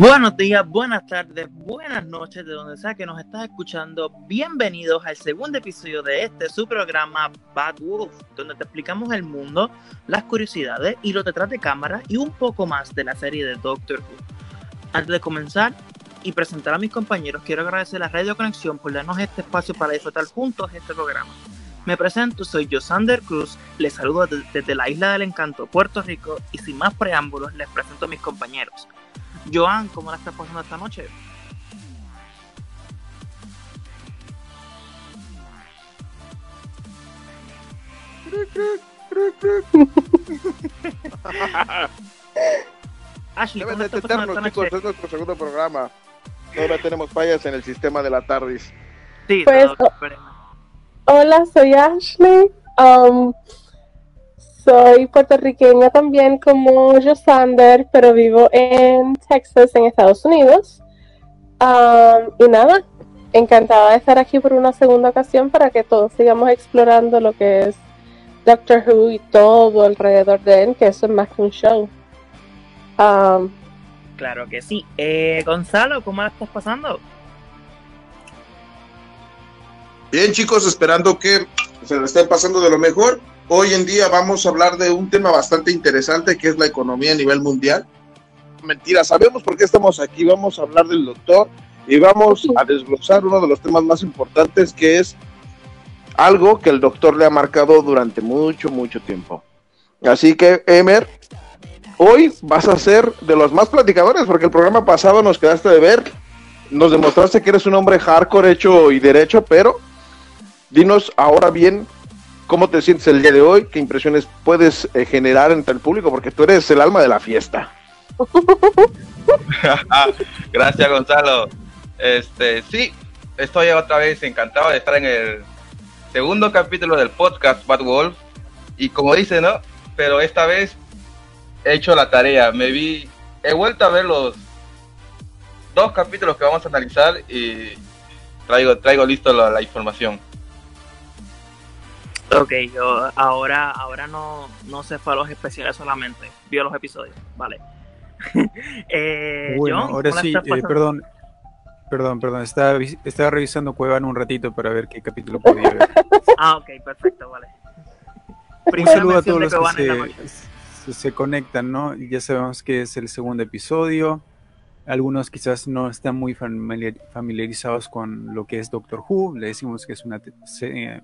Buenos días, buenas tardes, buenas noches, de donde sea que nos estás escuchando. Bienvenidos al segundo episodio de este su programa Bad Wolf, donde te explicamos el mundo, las curiosidades y lo detrás de cámara y un poco más de la serie de Doctor Who. Antes de comenzar y presentar a mis compañeros, quiero agradecer a Radio Conexión por darnos este espacio para disfrutar juntos este programa. Me presento, soy Josander Cruz, les saludo desde la Isla del Encanto, Puerto Rico, y sin más preámbulos les presento a mis compañeros. Joan, ¿cómo la estás pasando esta noche? Ashley, ¿cómo estás pasando esta noche? es nuestro segundo programa. Ahora tenemos fallas en el sistema de la TARDIS. Sí, pues, hola, soy Ashley. Um, soy puertorriqueña también como Josander, pero vivo en Texas, en Estados Unidos. Um, y nada, encantada de estar aquí por una segunda ocasión para que todos sigamos explorando lo que es Doctor Who y todo alrededor de él, que eso es más que un show. Um, claro que sí. Eh, Gonzalo, ¿cómo la estás pasando? Bien, chicos, esperando que se lo estén pasando de lo mejor. Hoy en día vamos a hablar de un tema bastante interesante que es la economía a nivel mundial. Mentira, sabemos por qué estamos aquí. Vamos a hablar del doctor y vamos a desglosar uno de los temas más importantes que es algo que el doctor le ha marcado durante mucho, mucho tiempo. Así que, Emer, hoy vas a ser de los más platicadores porque el programa pasado nos quedaste de ver, nos demostraste que eres un hombre hardcore hecho y derecho, pero dinos ahora bien ¿Cómo te sientes el día de hoy? ¿Qué impresiones puedes eh, generar entre el público? Porque tú eres el alma de la fiesta. Gracias, Gonzalo. Este, sí, estoy otra vez encantado de estar en el segundo capítulo del podcast Bad Wolf. Y como dice, ¿no? Pero esta vez he hecho la tarea. Me vi, he vuelto a ver los dos capítulos que vamos a analizar y traigo, traigo listo la información. Ok, yo ahora, ahora no, no se fue a los especiales solamente, vio los episodios, vale. eh, bueno, ahora sí, eh, perdón, perdón, perdón, estaba, estaba revisando Cuevan un ratito para ver qué capítulo podía ver. ah, ok, perfecto, vale. un saludo a todos los que se, se conectan, ¿no? Ya sabemos que es el segundo episodio, algunos quizás no están muy familiarizados con lo que es Doctor Who. Le decimos que es una,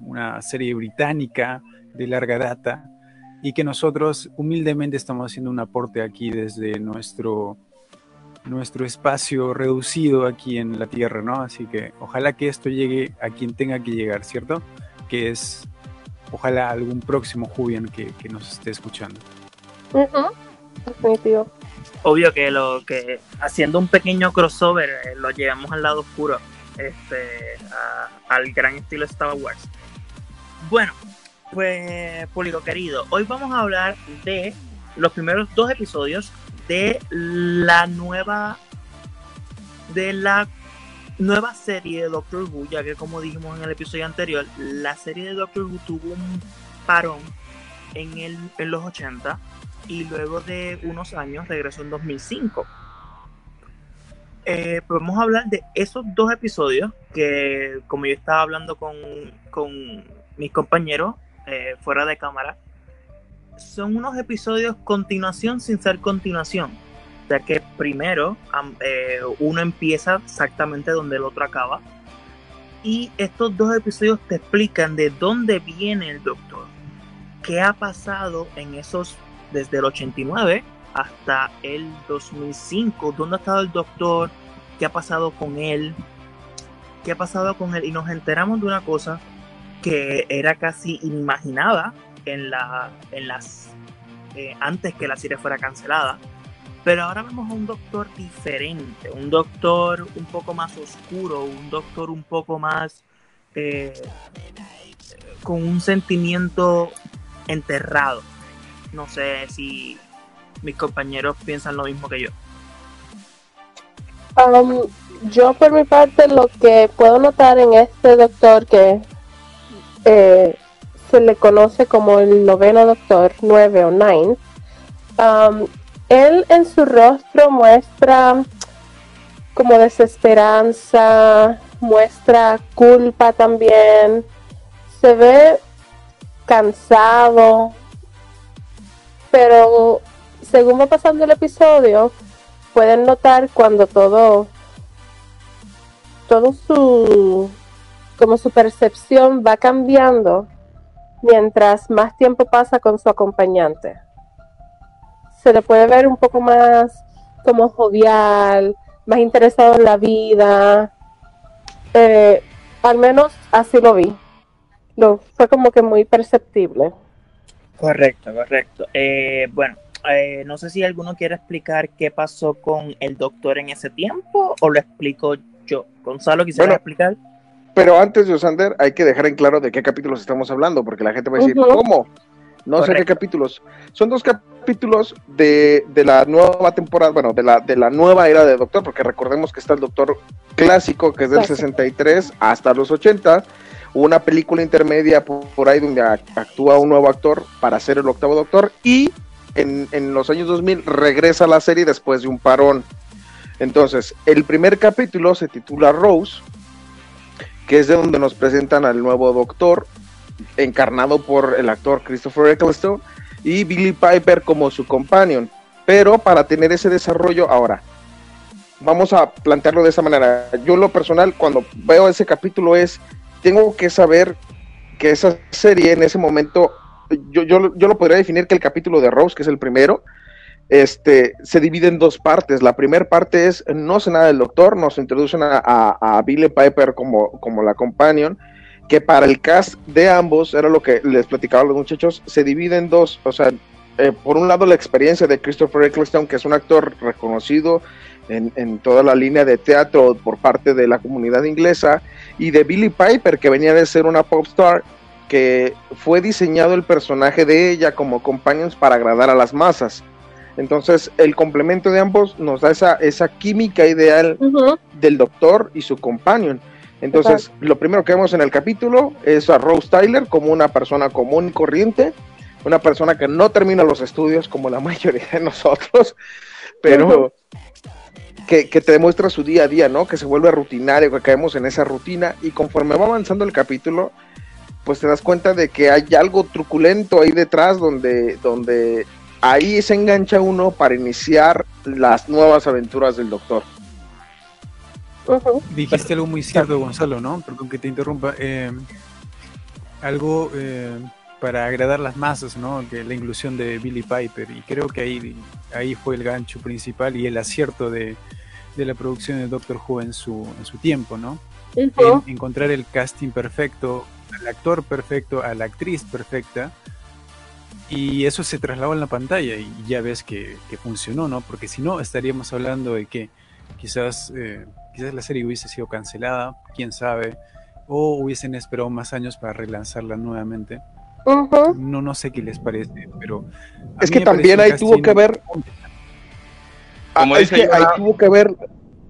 una serie británica de larga data y que nosotros humildemente estamos haciendo un aporte aquí desde nuestro, nuestro espacio reducido aquí en la Tierra, ¿no? Así que ojalá que esto llegue a quien tenga que llegar, ¿cierto? Que es, ojalá algún próximo Jubian que, nos esté escuchando. Definitivo obvio que lo que haciendo un pequeño crossover eh, lo llevamos al lado oscuro este al gran estilo Star Wars. Bueno pues público querido hoy vamos a hablar de los primeros dos episodios de la nueva de la nueva serie de Doctor Who ya que como dijimos en el episodio anterior la serie de Doctor Who tuvo un parón en, el, en los 80 y luego de unos años regresó en 2005. Eh, podemos hablar de esos dos episodios que, como yo estaba hablando con, mis compañeros eh, fuera de cámara, son unos episodios continuación sin ser continuación. Ya que primero eh, uno empieza exactamente donde el otro acaba. Y estos dos episodios te explican de dónde viene el doctor. ¿Qué ha pasado en esos desde el 89 hasta el 2005. ¿Dónde ha estado el doctor? ¿Qué ha pasado con él? ¿Qué ha pasado con él? Y nos enteramos de una cosa que era casi inimaginada en, la, en las eh, antes que la serie fuera cancelada. Pero ahora vemos a un doctor diferente, un doctor un poco más oscuro, un doctor un poco más eh, con un sentimiento enterrado no sé si mis compañeros piensan lo mismo que yo. Um, yo por mi parte lo que puedo notar en este doctor que eh, se le conoce como el noveno doctor, nueve o nine, um, él en su rostro muestra como desesperanza, muestra culpa también, se ve cansado, pero según va pasando el episodio, pueden notar cuando todo, todo su, como su percepción va cambiando mientras más tiempo pasa con su acompañante. Se le puede ver un poco más como jovial, más interesado en la vida. Eh, al menos así lo vi. Lo, fue como que muy perceptible. Correcto, correcto. Eh, bueno, eh, no sé si alguno quiere explicar qué pasó con el doctor en ese tiempo o lo explico yo. Gonzalo, ¿quisiera explicar? Pero antes, Yosander, hay que dejar en claro de qué capítulos estamos hablando, porque la gente va a decir, ¿cómo? No sé qué capítulos. Son dos capítulos de, de, la nueva temporada, bueno, de la, de la nueva era de Doctor, porque recordemos que está el Doctor clásico, que es del 63 hasta los 80, una película intermedia por, ahí donde actúa un nuevo actor para ser el octavo Doctor, y en, en los años 2000 regresa a la serie después de un parón. Entonces, el primer capítulo se titula Rose, que es de donde nos presentan al nuevo Doctor, encarnado por el actor Christopher Eccleston, y Billy Piper como su companion. Pero para tener ese desarrollo, ahora, vamos a plantearlo de esa manera. Yo lo personal, cuando veo ese capítulo es, tengo que saber que esa serie en ese momento, yo, yo, yo lo podría definir que el capítulo de Rose, que es el primero, este, se divide en dos partes. La primera parte es, no sé nada del doctor, nos introducen a, a, Billy Piper como, como la companion, que para el cast de ambos, era lo que les platicaba a los muchachos, se divide en dos. O sea, eh, por un lado la experiencia de Christopher Eccleston, que es un actor reconocido en, en, toda la línea de teatro por parte de la comunidad inglesa, y de Billy Piper, que venía de ser una pop star, que fue diseñado el personaje de ella como companions para agradar a las masas. Entonces, el complemento de ambos nos da esa, esa química ideal del doctor y su companion. Entonces, lo primero que vemos en el capítulo es a Rose Tyler como una persona común y corriente, una persona que no termina los estudios como la mayoría de nosotros, pero que, te demuestra su día a día, ¿no? Que se vuelve rutinario, que caemos en esa rutina y conforme va avanzando el capítulo, pues te das cuenta de que hay algo truculento ahí detrás donde, donde ahí se engancha uno para iniciar las nuevas aventuras del doctor. Dijiste algo muy cierto, Gonzalo, ¿no? Perdón que te interrumpa. Eh, algo eh, para agradar las masas, ¿no? Que la inclusión de Billy Piper. Y creo que ahí, ahí fue el gancho principal y el acierto de, la producción de Doctor Who en su, en su tiempo, ¿no? encontrar el casting perfecto, al actor perfecto, a la actriz perfecta y eso se trasladó en la pantalla y ya ves que, funcionó, ¿no? Porque si no, estaríamos hablando de que quizás, eh, quizás la serie hubiese sido cancelada, quién sabe, o hubiesen esperado más años para relanzarla nuevamente. No, no sé qué les parece, pero... Es que también ahí tuvo que ver... es que ahí tuvo que ver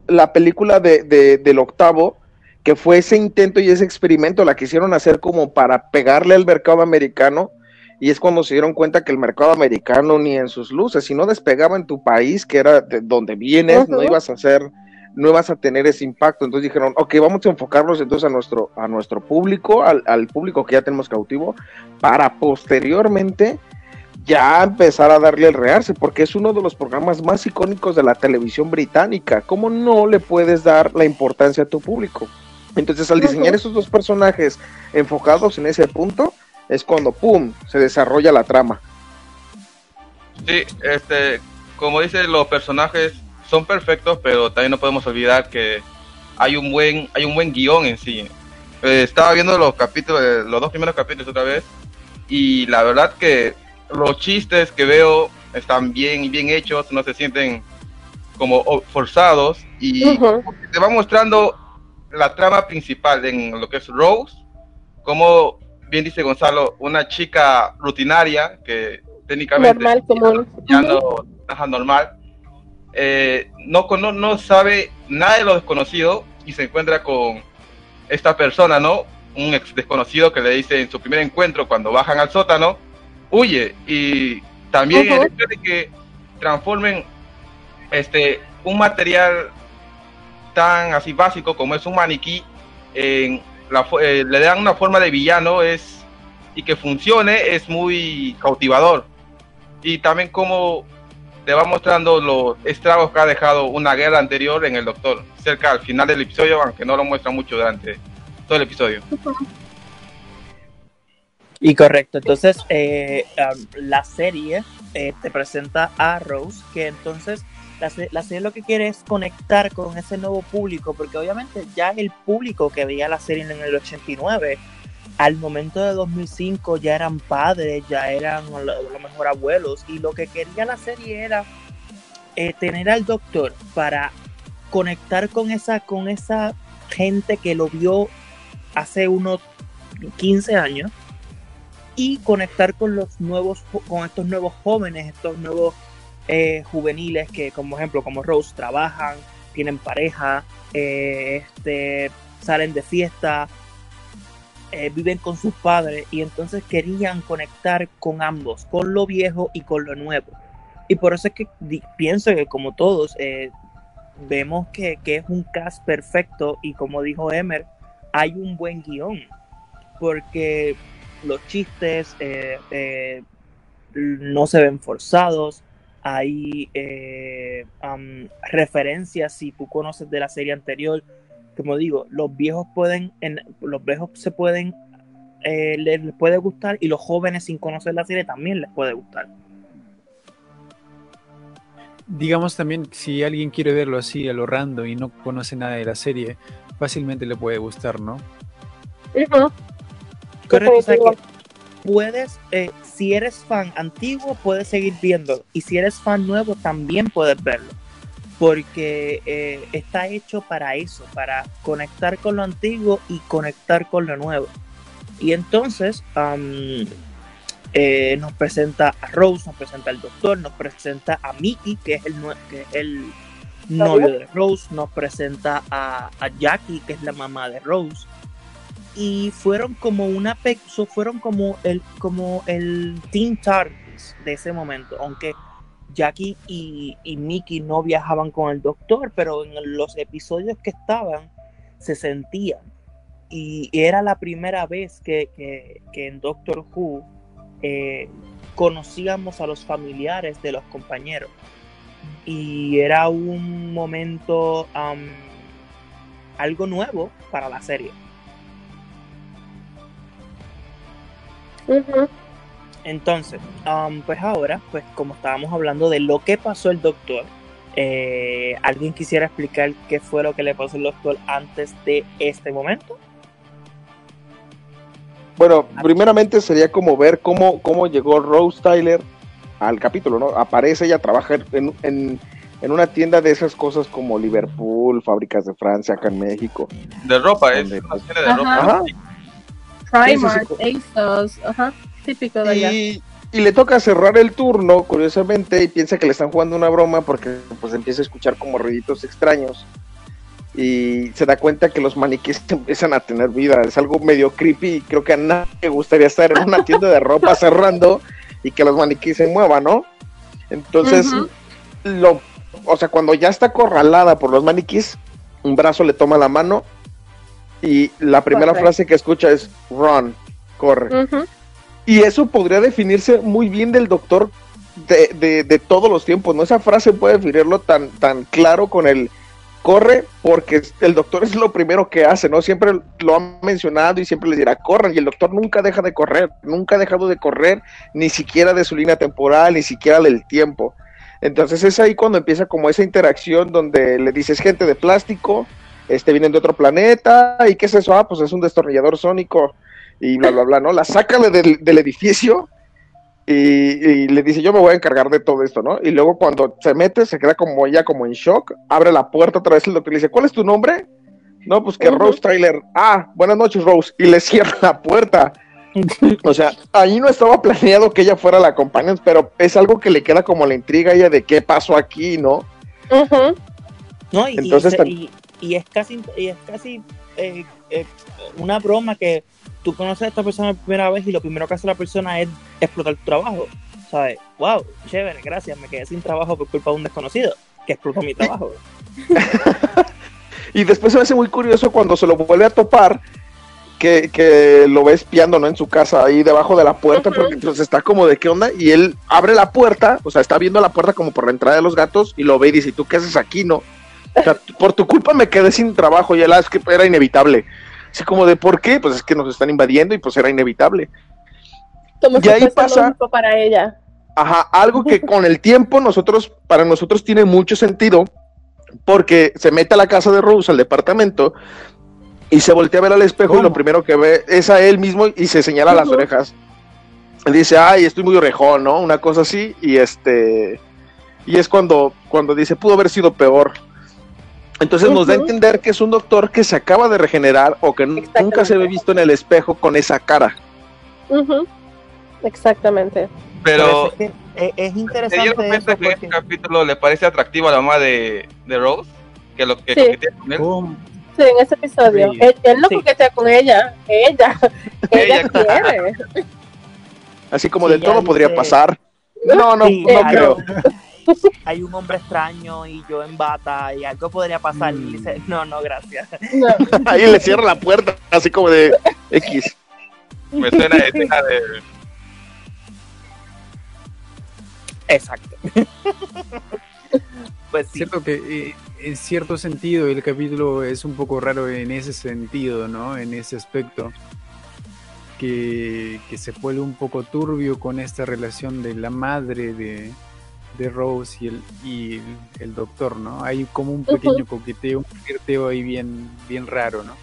la película de, del octavo, que fue ese intento y ese experimento, la quisieron hacer como para pegarle al mercado americano y es cuando se dieron cuenta que el mercado americano ni en sus luces, si no despegaba en tu país, que era de donde vienes, no ibas a hacer, no ibas a tener ese impacto. Entonces dijeron, ok, vamos a enfocarnos entonces a nuestro, a nuestro público, al, al público que ya tenemos cautivo, para posteriormente ya empezar a darle el rearse, porque es uno de los programas más icónicos de la televisión británica. ¿Cómo no le puedes dar la importancia a tu público? Entonces, al diseñar esos dos personajes enfocados en ese punto, es cuando, ¡pum!, se desarrolla la trama. Sí, este, como dice, los personajes son perfectos, pero también no podemos olvidar que hay un buen, hay un buen guion en sí. Eh, estaba viendo los capítulos, eh, los dos primeros capítulos otra vez, y la verdad que los chistes que veo están bien, bien hechos, no se sienten como forzados, y te va mostrando la trama principal en lo que es Rose, como bien dice Gonzalo, una chica rutinaria que técnicamente ya no es normal, eh, no, no, no sabe nada de lo desconocido y se encuentra con esta persona, ¿no? Un ex desconocido que le dice en su primer encuentro cuando bajan al sótano, huye. Y también el hecho de que transformen este un material tan así básico como es un maniquí, en la, eh, le dan una forma de villano es y que funcione es muy cautivador. Y también como te va mostrando los estragos que ha dejado una guerra anterior en el Doctor, cerca al final del episodio, aunque no lo muestra mucho durante todo el episodio. Y correcto, entonces eh, la serie eh, te presenta a Rose, que entonces la, la, serie lo que quiere es conectar con ese nuevo público, porque obviamente ya el público que veía la serie en el 89, al momento de 2005 ya eran padres, ya eran a lo mejor abuelos, y lo que quería la serie era eh, tener al doctor para conectar con esa, con esa gente que lo vio hace unos 15 años y conectar con los nuevos, con estos nuevos jóvenes, estos nuevos eh, juveniles que, como ejemplo, como Rose, trabajan, tienen pareja, eh, este, salen de fiesta, eh, viven con sus padres y entonces querían conectar con ambos, con lo viejo y con lo nuevo. Y por eso es que pienso que como todos vemos que, que, es un cast perfecto y como dijo Emer, hay un buen guion. Porque los chistes eh, eh, no se ven forzados, hay eh, referencias, si tú conoces de la serie anterior, como digo, los viejos pueden, en, los viejos se pueden, les, puede gustar y los jóvenes sin conocer la serie también les puede gustar. Digamos también, si alguien quiere verlo así a lo random y no conoce nada de la serie, fácilmente le puede gustar, ¿no? Correcto, puedes, eh, si eres fan antiguo, puedes seguir viendo. Y si eres fan nuevo, también puedes verlo. Porque eh, está hecho para eso, para conectar con lo antiguo y conectar con lo nuevo. Y entonces eh, nos presenta a Rose, nos presenta al doctor, nos presenta a Mickey, que es el, que es el novio de Rose, nos presenta a, a Jackie, que es la mamá de Rose y fueron como una fueron como el como el Team TARDIS de ese momento, aunque Jackie y, y Mickey no viajaban con el doctor, pero en los episodios que estaban se sentían. Y era la primera vez que, en Doctor Who eh, conocíamos a los familiares de los compañeros. Y era un momento algo nuevo para la serie. Entonces, um, pues ahora, pues como estábamos hablando de lo que pasó el doctor, eh, ¿alguien quisiera explicar qué fue lo que le pasó al doctor antes de este momento? Bueno, primeramente sería como ver cómo, cómo llegó Rose Tyler al capítulo, ¿no? Aparece, ella trabaja en, en, en, una tienda de esas cosas como Liverpool, fábricas de Francia, acá en México. De ropa, es de ropa. Primark, ASOS, ajá, típico de allá. Y, le toca cerrar el turno, curiosamente, y piensa que le están jugando una broma porque pues empieza a escuchar como ruiditos extraños. Y se da cuenta que los maniquíes empiezan a tener vida. Es algo medio creepy y creo que a nadie le gustaría estar en una tienda de ropa cerrando y que los maniquíes se muevan, ¿no? Entonces, lo, o sea, cuando ya está acorralada por los maniquíes, un brazo le toma la mano y la primera frase que escucha es run, corre. Y eso podría definirse muy bien del doctor de, de, todos los tiempos, ¿no? Esa frase puede definirlo tan, tan claro con el corre, porque el doctor es lo primero que hace, ¿no? Siempre lo ha mencionado y siempre le dirá, corran, y el doctor nunca deja de correr, nunca ha dejado de correr, ni siquiera de su línea temporal, ni siquiera del tiempo. Entonces es ahí cuando empieza como esa interacción donde le dices gente de plástico, este, vienen de otro planeta, ¿y qué es eso? Ah, pues es un destornillador sónico, y bla, bla, bla, ¿no? La saca del, del edificio y, le dice, yo me voy a encargar de todo esto, ¿no? Y luego cuando se mete, se queda como ella como en shock, abre la puerta otra vez el doctor le dice, ¿cuál es tu nombre? No, pues que Rose Tyler. Ah, buenas noches, Rose. Y le cierra la puerta. o sea, ahí no estaba planeado que ella fuera la compañera, pero es algo que le queda como la intriga a ella de qué pasó aquí, ¿no? No, y, Entonces, y es casi, y es casi eh, eh, una broma que tú conoces a esta persona por primera vez y lo primero que hace la persona es explotar tu trabajo. ¿Sabes? Wow, chévere, gracias, me quedé sin trabajo por culpa de un desconocido que explotó mi trabajo. Y después se me hace muy curioso cuando se lo vuelve a topar, que, que lo ve espiando, ¿no? En su casa, ahí debajo de la puerta, porque entonces está como de qué onda, y él abre la puerta, o sea, está viendo la puerta como por la entrada de los gatos, y lo ve y dice, ¿y tú qué haces aquí, no? O sea, por tu culpa me quedé sin trabajo, y él, ah, es que era inevitable. Así como de, ¿por qué? Pues es que nos están invadiendo y pues era inevitable. Como y ahí pasa para ella. Ajá, algo que con el tiempo nosotros, para nosotros tiene mucho sentido, porque se mete a la casa de Rose, al departamento, y se voltea a ver al espejo y lo primero que ve es a él mismo y se señala las orejas. Dice, ay, estoy muy orejón, ¿no? Una cosa así, y este, y es cuando, cuando dice, pudo haber sido peor. Entonces nos da a entender que es un doctor que se acaba de regenerar o que nunca se ve visto en el espejo con esa cara. Exactamente. Pero es, es, interesante. Eso que este capítulo le parece atractivo a la mamá de, de Rose? Que lo que sí. con él. Sí, en ese episodio. Él, él, no sí. coquetea con ella. Ella. ella, quiere. Así como de todo podría pasar. No, no, no creo. Hay un hombre extraño y yo en bata y algo podría pasar. Y dice, no, no, gracias. Ahí le cierra la puerta, así como de X. Me suena de escena de Exacto. pues sí. Cierto que eh, en cierto sentido el capítulo es un poco raro en ese sentido, ¿no? En ese aspecto. Que, se vuelve un poco turbio con esta relación de la madre de, de Rose y el, y el, doctor, ¿no? Hay como un pequeño coqueteo, un flirteo ahí bien, bien raro, ¿no?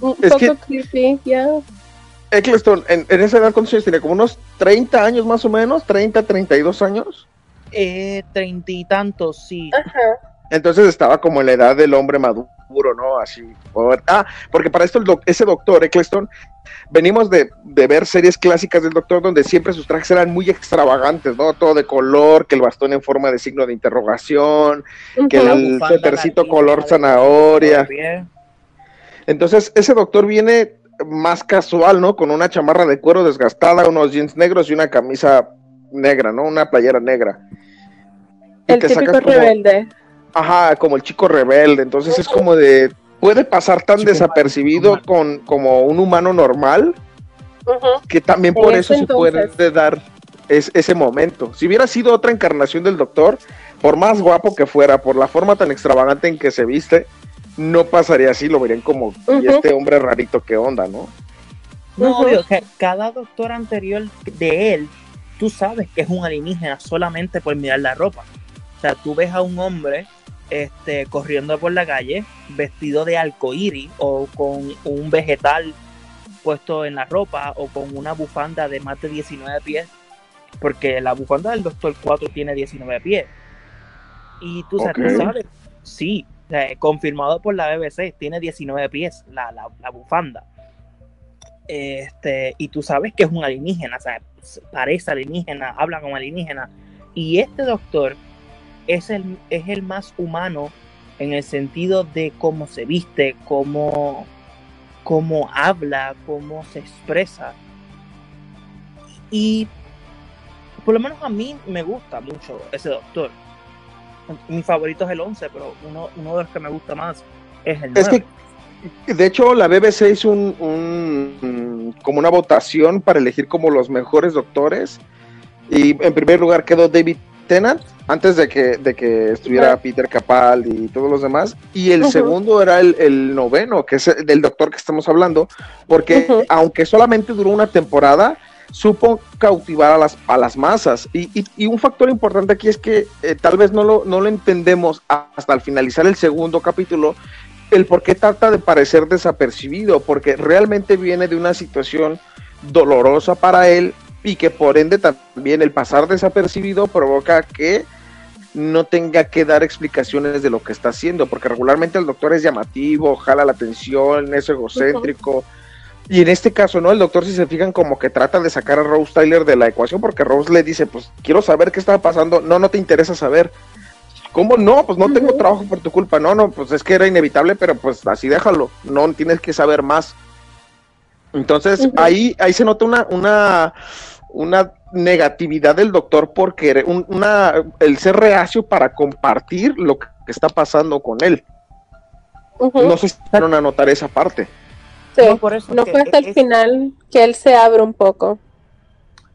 Un es poco creepy, ya. Eccleston, en, en, esa edad, ¿cuántos años tiene? ¿Como unos 30 años más o menos? ¿30, 32 años? Eh, treinta y tantos, sí. Entonces estaba como en la edad del hombre maduro, ¿no? Así. Ah, porque para esto el ese doctor, Eccleston, venimos de, de, ver series clásicas del doctor donde siempre sus trajes eran muy extravagantes, ¿no? Todo de color, que el bastón en forma de signo de interrogación, que el suétercito color zanahoria. Entonces, ese doctor viene más casual, ¿no? Con una chamarra de cuero desgastada, unos jeans negros y una camisa negra, ¿no? Una playera negra. el típico rebelde. Ajá, como el chico rebelde. Entonces es como de. Puede pasar tan desapercibido con como un humano normal. Que también por eso se puede dar ese momento. Si hubiera sido otra encarnación del doctor, por más guapo que fuera, por la forma tan extravagante en que se viste, no pasaría así, lo verían como, y este hombre rarito, ¿qué onda, no? No, obvio, que cada doctor anterior de él, tú sabes que es un alienígena solamente por mirar la ropa. O sea, tú ves a un hombre este, corriendo por la calle vestido de arcoíris o con un vegetal puesto en la ropa o con una bufanda de más de 19 pies, porque la bufanda del Doctor 4 tiene 19 pies. Y tú, sabes, sí, confirmado por la BBC, tiene 19 pies la, la, bufanda. Este, y tú sabes que es un alienígena, o sea, parece alienígena, habla como alienígena. Y este doctor es el, es el más humano en el sentido de cómo se viste, cómo, cómo habla, cómo se expresa. Y por lo menos a mí me gusta mucho ese doctor mi favorito es el 11, pero uno, uno de los que me gusta más es el 9. Es que, de hecho, la BBC hizo un, como una votación para elegir como los mejores doctores. Y en primer lugar quedó David Tennant, antes de que, de que estuviera Peter Capaldi y todos los demás. Y el segundo era el, noveno, que es el, doctor que estamos hablando, porque aunque solamente duró una temporada, supo cautivar a las, a las masas. Y, y, un factor importante aquí es que eh, tal vez no lo, no lo entendemos hasta al finalizar el segundo capítulo, el por qué trata de parecer desapercibido, porque realmente viene de una situación dolorosa para él y que por ende también el pasar desapercibido provoca que no tenga que dar explicaciones de lo que está haciendo, porque regularmente el doctor es llamativo, jala la atención, es egocéntrico. Y en este caso, ¿no? El doctor, si se fijan, como que trata de sacar a Rose Tyler de la ecuación, porque Rose le dice, pues quiero saber qué está pasando. No, no te interesa saber. ¿Cómo no? Pues no tengo trabajo por tu culpa. No, no, pues es que era inevitable, pero pues así déjalo. No tienes que saber más. Entonces, ahí, ahí se nota una, una, una negatividad del doctor porque una, el ser reacio para compartir lo que está pasando con él. No se hicieron a notar esa parte. Sí, no, por eso no fue hasta el final que él se abre un poco.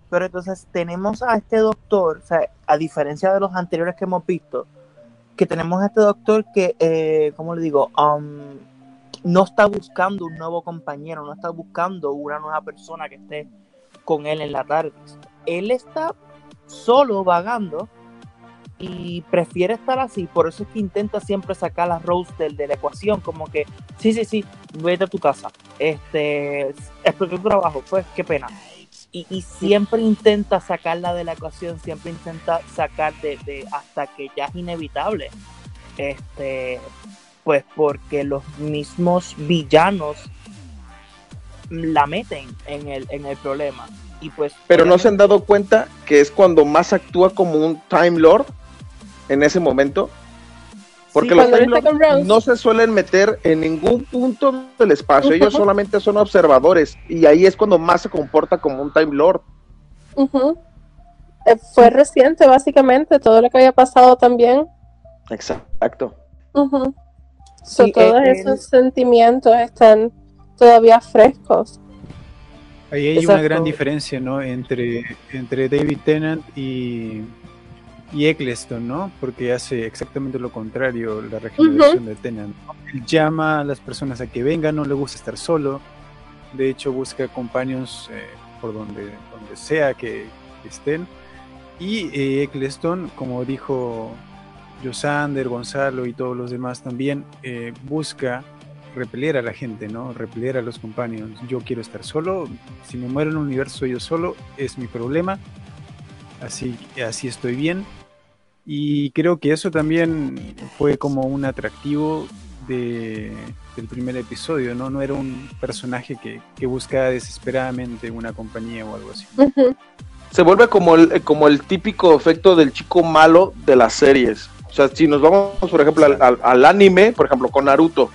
Pero entonces tenemos a este doctor, o sea, a diferencia de los anteriores que hemos visto, que tenemos a este doctor que, eh, ¿cómo le digo? Um, no está buscando un nuevo compañero, no está buscando una nueva persona que esté con él en la tarde. Él está solo vagando y prefiere estar así, por eso es que intenta siempre sacar a Rose del, de la ecuación, como que, sí, sí, sí, vete a tu casa, este, explotó tu trabajo, pues qué pena. Y, y, siempre intenta sacarla de la ecuación, siempre intenta sacar de, de, hasta que ya es inevitable. Este, pues porque los mismos villanos la meten en el, en el problema. Y pues, Pero no se han dado cuenta que es cuando más actúa como un Time Lord en ese momento. Porque los Time Lords no se suelen meter en ningún punto del espacio, ellos solamente son observadores y ahí es cuando más se comporta como un Time Lord. Eh, fue reciente, básicamente, todo lo que había pasado también. Exacto. todos esos sentimientos están todavía frescos. Ahí hay una gran diferencia, ¿no? Entre, entre David Tennant y y Eccleston, ¿no? Porque hace exactamente lo contrario la regeneración de Tennant. Él llama a las personas a que vengan, no le gusta estar solo. De hecho, busca compañeros eh, por donde, donde sea que, estén. Y eh, Eccleston, como dijo Josander, Gonzalo y todos los demás también, eh, busca repeler a la gente, ¿no? Repeler a los compañeros. Yo quiero estar solo. Si me muero en un universo yo solo, es mi problema. Así, así estoy bien. Y creo que eso también fue como un atractivo de, del primer episodio, ¿no? No era un personaje que, que buscaba desesperadamente una compañía o algo así. Se vuelve como el, como el típico efecto del chico malo de las series. O sea, si nos vamos, por ejemplo, al, al anime, por ejemplo, con Naruto,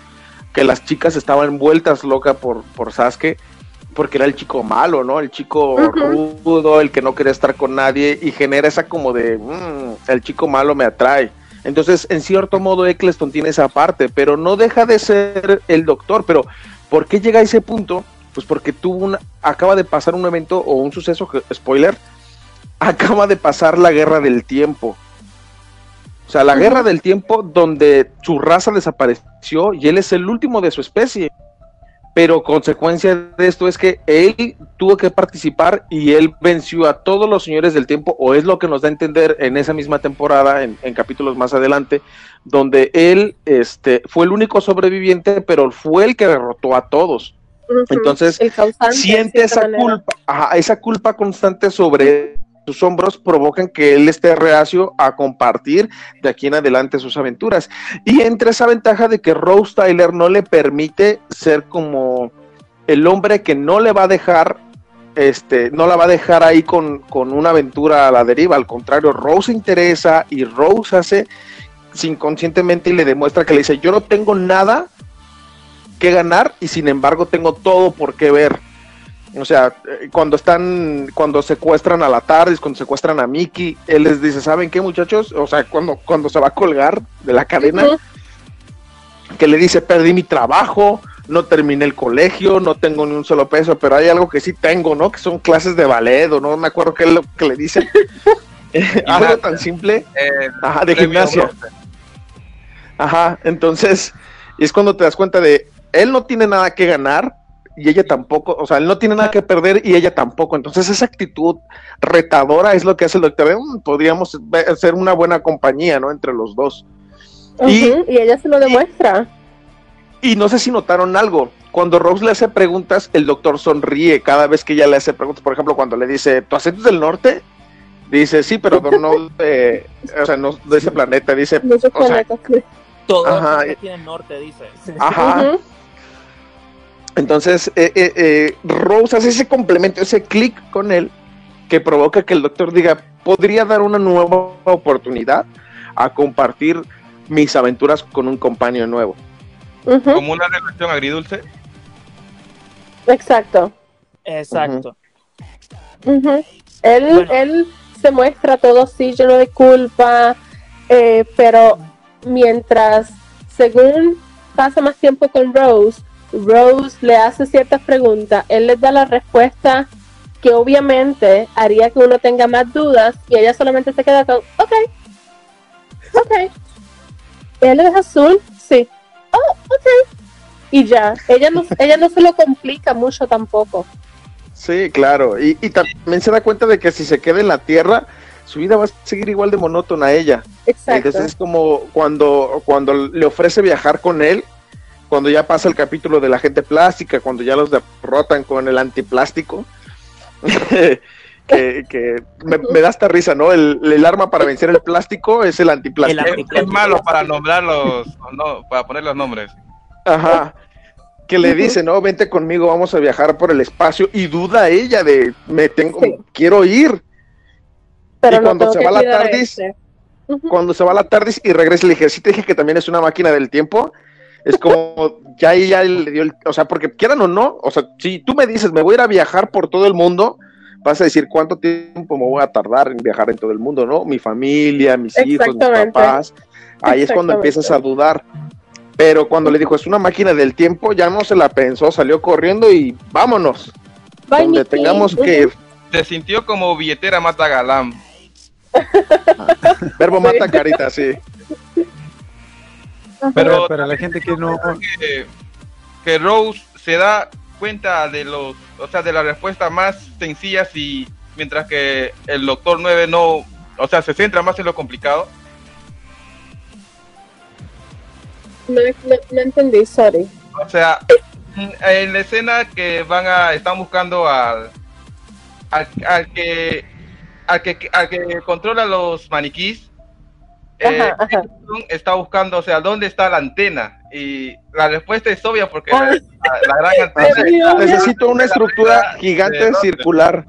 que las chicas estaban vueltas locas por, por Sasuke, porque era el chico malo, ¿no? El chico rudo, el que no quería estar con nadie y genera esa como de, mm, el chico malo me atrae. Entonces, en cierto modo, Eccleston tiene esa parte, pero no deja de ser el doctor. Pero, ¿por qué llega a ese punto? Pues porque tuvo una, acaba de pasar un evento o un suceso, spoiler, acaba de pasar la guerra del tiempo. O sea, la guerra del tiempo donde su raza desapareció y él es el último de su especie. Pero consecuencia de esto es que él tuvo que participar y él venció a todos los señores del tiempo, o es lo que nos da a entender en esa misma temporada, en, capítulos más adelante, donde él este, fue el único sobreviviente, pero fue el que derrotó a todos. Entonces, siente esa culpa, esa culpa constante sobre sus hombros provocan que él esté reacio a compartir de aquí en adelante sus aventuras. Y entre esa ventaja de que Rose Tyler no le permite ser como el hombre que no le va a dejar, este, no la va a dejar ahí con, con una aventura a la deriva. Al contrario, Rose se interesa y Rose hace inconscientemente y le demuestra que le dice, yo no tengo nada que ganar y sin embargo tengo todo por qué ver o sea, eh, cuando están, cuando secuestran a la tarde, cuando secuestran a Mickey, él les dice, ¿saben qué muchachos? O sea, cuando, cuando se va a colgar de la cadena, que le dice, perdí mi trabajo, no terminé el colegio, no tengo ni un solo peso, pero hay algo que sí tengo, ¿no? Que son clases de ballet, o no me acuerdo qué es lo que le dice. algo tan simple. Eh, Ajá, de gimnasia. Ajá, entonces, y es cuando te das cuenta de, él no tiene nada que ganar, y ella tampoco, o sea, él no tiene nada que perder y ella tampoco. Entonces esa actitud retadora es lo que hace el doctor. Mm, podríamos ser una buena compañía, ¿no? Entre los dos. y, ella se lo demuestra. Y, no sé si notaron algo. Cuando Rose le hace preguntas, el doctor sonríe cada vez que ella le hace preguntas. Por ejemplo, cuando le dice, ¿tu acento es del norte? Dice, sí, pero no de, o sea, no de ese planeta. Dice, no o sea, todo tiene norte, dice. Ajá. Entonces, eh, eh, eh, Rose hace ese complemento, ese clic con él, que provoca que el doctor diga, podría dar una nueva oportunidad a compartir mis aventuras con un compañero nuevo. Como una relación agridulce. Exacto. Exacto. él, él se muestra todo así lleno de culpa, pero mientras, según pasa más tiempo con Rose, Rose le hace ciertas preguntas, él les da la respuesta que obviamente haría que uno tenga más dudas y ella solamente se queda con, ok, ok. ¿Él es azul? Sí. Oh, ok. Y ya, ella no, ella no se lo complica mucho tampoco. Sí, claro. Y, y también se da cuenta de que si se queda en la Tierra, su vida va a seguir igual de monótona a ella. Exacto. Entonces es como cuando, cuando le ofrece viajar con él, cuando ya pasa el capítulo de la gente plástica, cuando ya los derrotan con el antiplástico. que, me, da esta risa, ¿no? El, arma para vencer el plástico es el antiplástico. Es, malo para nombrarlos, no, para poner los nombres. Ajá. Que le dice, no, vente conmigo, vamos a viajar por el espacio. Y duda ella de, me tengo, quiero ir. Pero y cuando se va la TARDIS, cuando se va la TARDIS y regresa, le dije, sí te dije que también es una máquina del tiempo. Es como, ya ella le dio el, o sea, porque quieran o no, o sea, si tú me dices, me voy a ir a viajar por todo el mundo, vas a decir cuánto tiempo me voy a tardar en viajar en todo el mundo, ¿no? Mi familia, mis hijos, mis papás. Ahí es cuando empiezas a dudar. Pero cuando le dijo, es una máquina del tiempo, ya no se la pensó, salió corriendo y vámonos. donde tengamos que ir. Se sintió como billetera mata galán. Verbo mata carita, sí. Pero para la gente que no... que Rose se da cuenta de los, o sea, de las respuestas más sencillas y mientras que el Doctor 9 no, o sea, se centra más en lo complicado. No, entendí, sorry. O sea, en la escena que van a, están buscando al, al, que, al que, al que controla los maniquís, eh, está buscando, o sea, ¿dónde está la antena? Y la respuesta es obvia porque la, gran antena... Necesito una estructura gigante circular.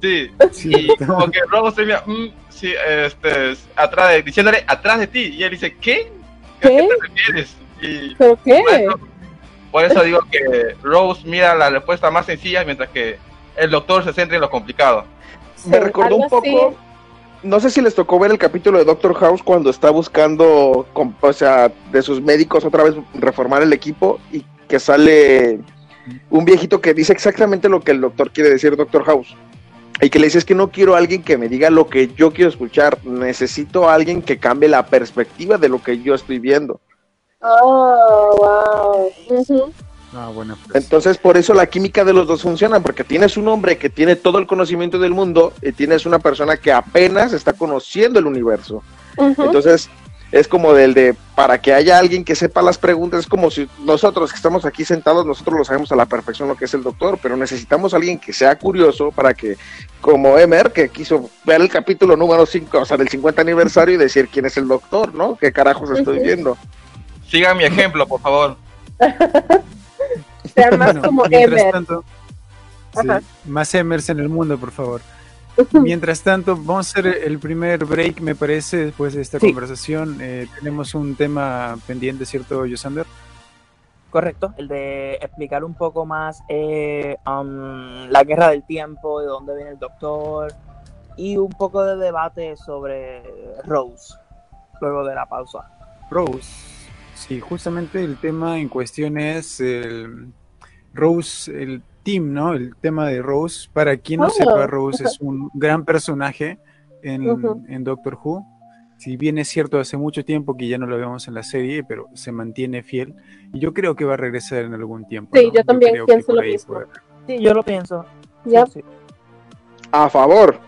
Sí, y como que Robo se mira, mm, sí, este, atrás de, diciéndole, atrás de ti, y él dice, ¿qué? ¿A qué, te refieres? Y, ¿Por qué? por eso digo que Rose mira la respuesta más sencilla, mientras que el doctor se centra en lo complicado. Me recordó un poco no sé si les tocó ver el capítulo de Doctor House cuando está buscando, o sea, de sus médicos otra vez reformar el equipo y que sale un viejito que dice exactamente lo que el doctor quiere decir, Doctor House. Y que le dice es que no quiero a alguien que me diga lo que yo quiero escuchar, necesito a alguien que cambie la perspectiva de lo que yo estoy viendo. Oh, wow. Ah, bueno, pues. Entonces, por eso la química de los dos funciona, porque tienes un hombre que tiene todo el conocimiento del mundo y tienes una persona que apenas está conociendo el universo. Entonces, es como del de, para que haya alguien que sepa las preguntas, es como si nosotros que estamos aquí sentados, nosotros lo sabemos a la perfección lo que es el doctor, pero necesitamos a alguien que sea curioso para que, como Emer, que quiso ver el capítulo número 5, o sea, del 50 aniversario y decir quién es el doctor, ¿no? ¿Qué carajos estoy viendo? Sigan mi ejemplo, por favor. Sean más como Emer. más Emers en el mundo, por favor. Mientras tanto, vamos a hacer el primer break, me parece, después de esta conversación. Eh, tenemos un tema pendiente, ¿cierto, Yosander? Correcto, el de explicar un poco más eh, um, la guerra del tiempo, de dónde viene el doctor y un poco de debate sobre Rose, luego de la pausa. Rose. Sí, justamente el tema en cuestión es el Rose, el team, ¿no? El tema de Rose. Para quien no sepa, oh. Rose es un gran personaje en, Doctor Who. Si bien es cierto, hace mucho tiempo que ya no lo vemos en la serie, pero se mantiene fiel. Y yo creo que va a regresar en algún tiempo. Sí, yo también pienso lo mismo. Sí, yo lo pienso. A favor.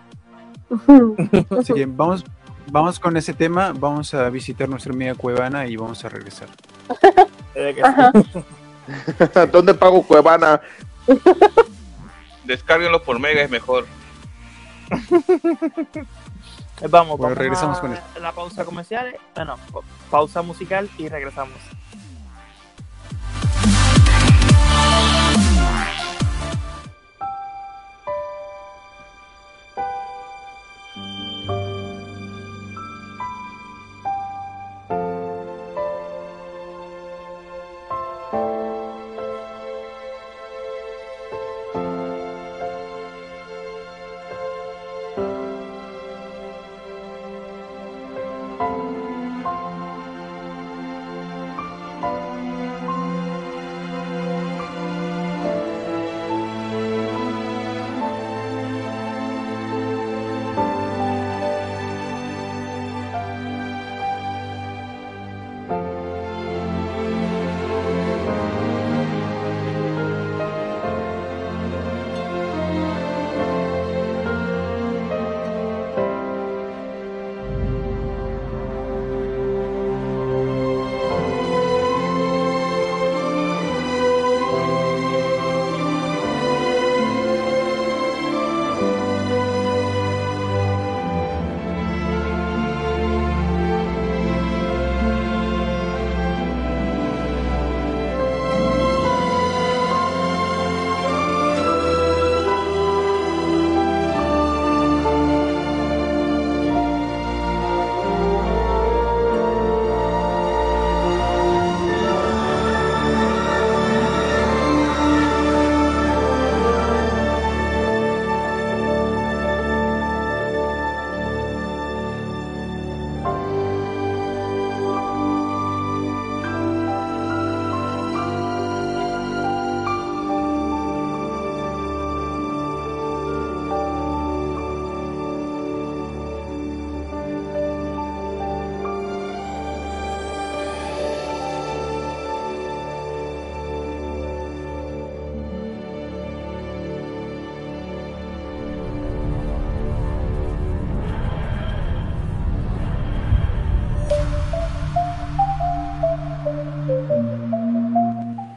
Así que vamos, Vamos con ese tema, vamos a visitar nuestra amiga Cuevana y vamos a regresar. ¿Dónde pago Cuevana? Descárguenlo por mega, es mejor. vamos, vamos regresamos con la pausa comercial, bueno, pausa musical y regresamos.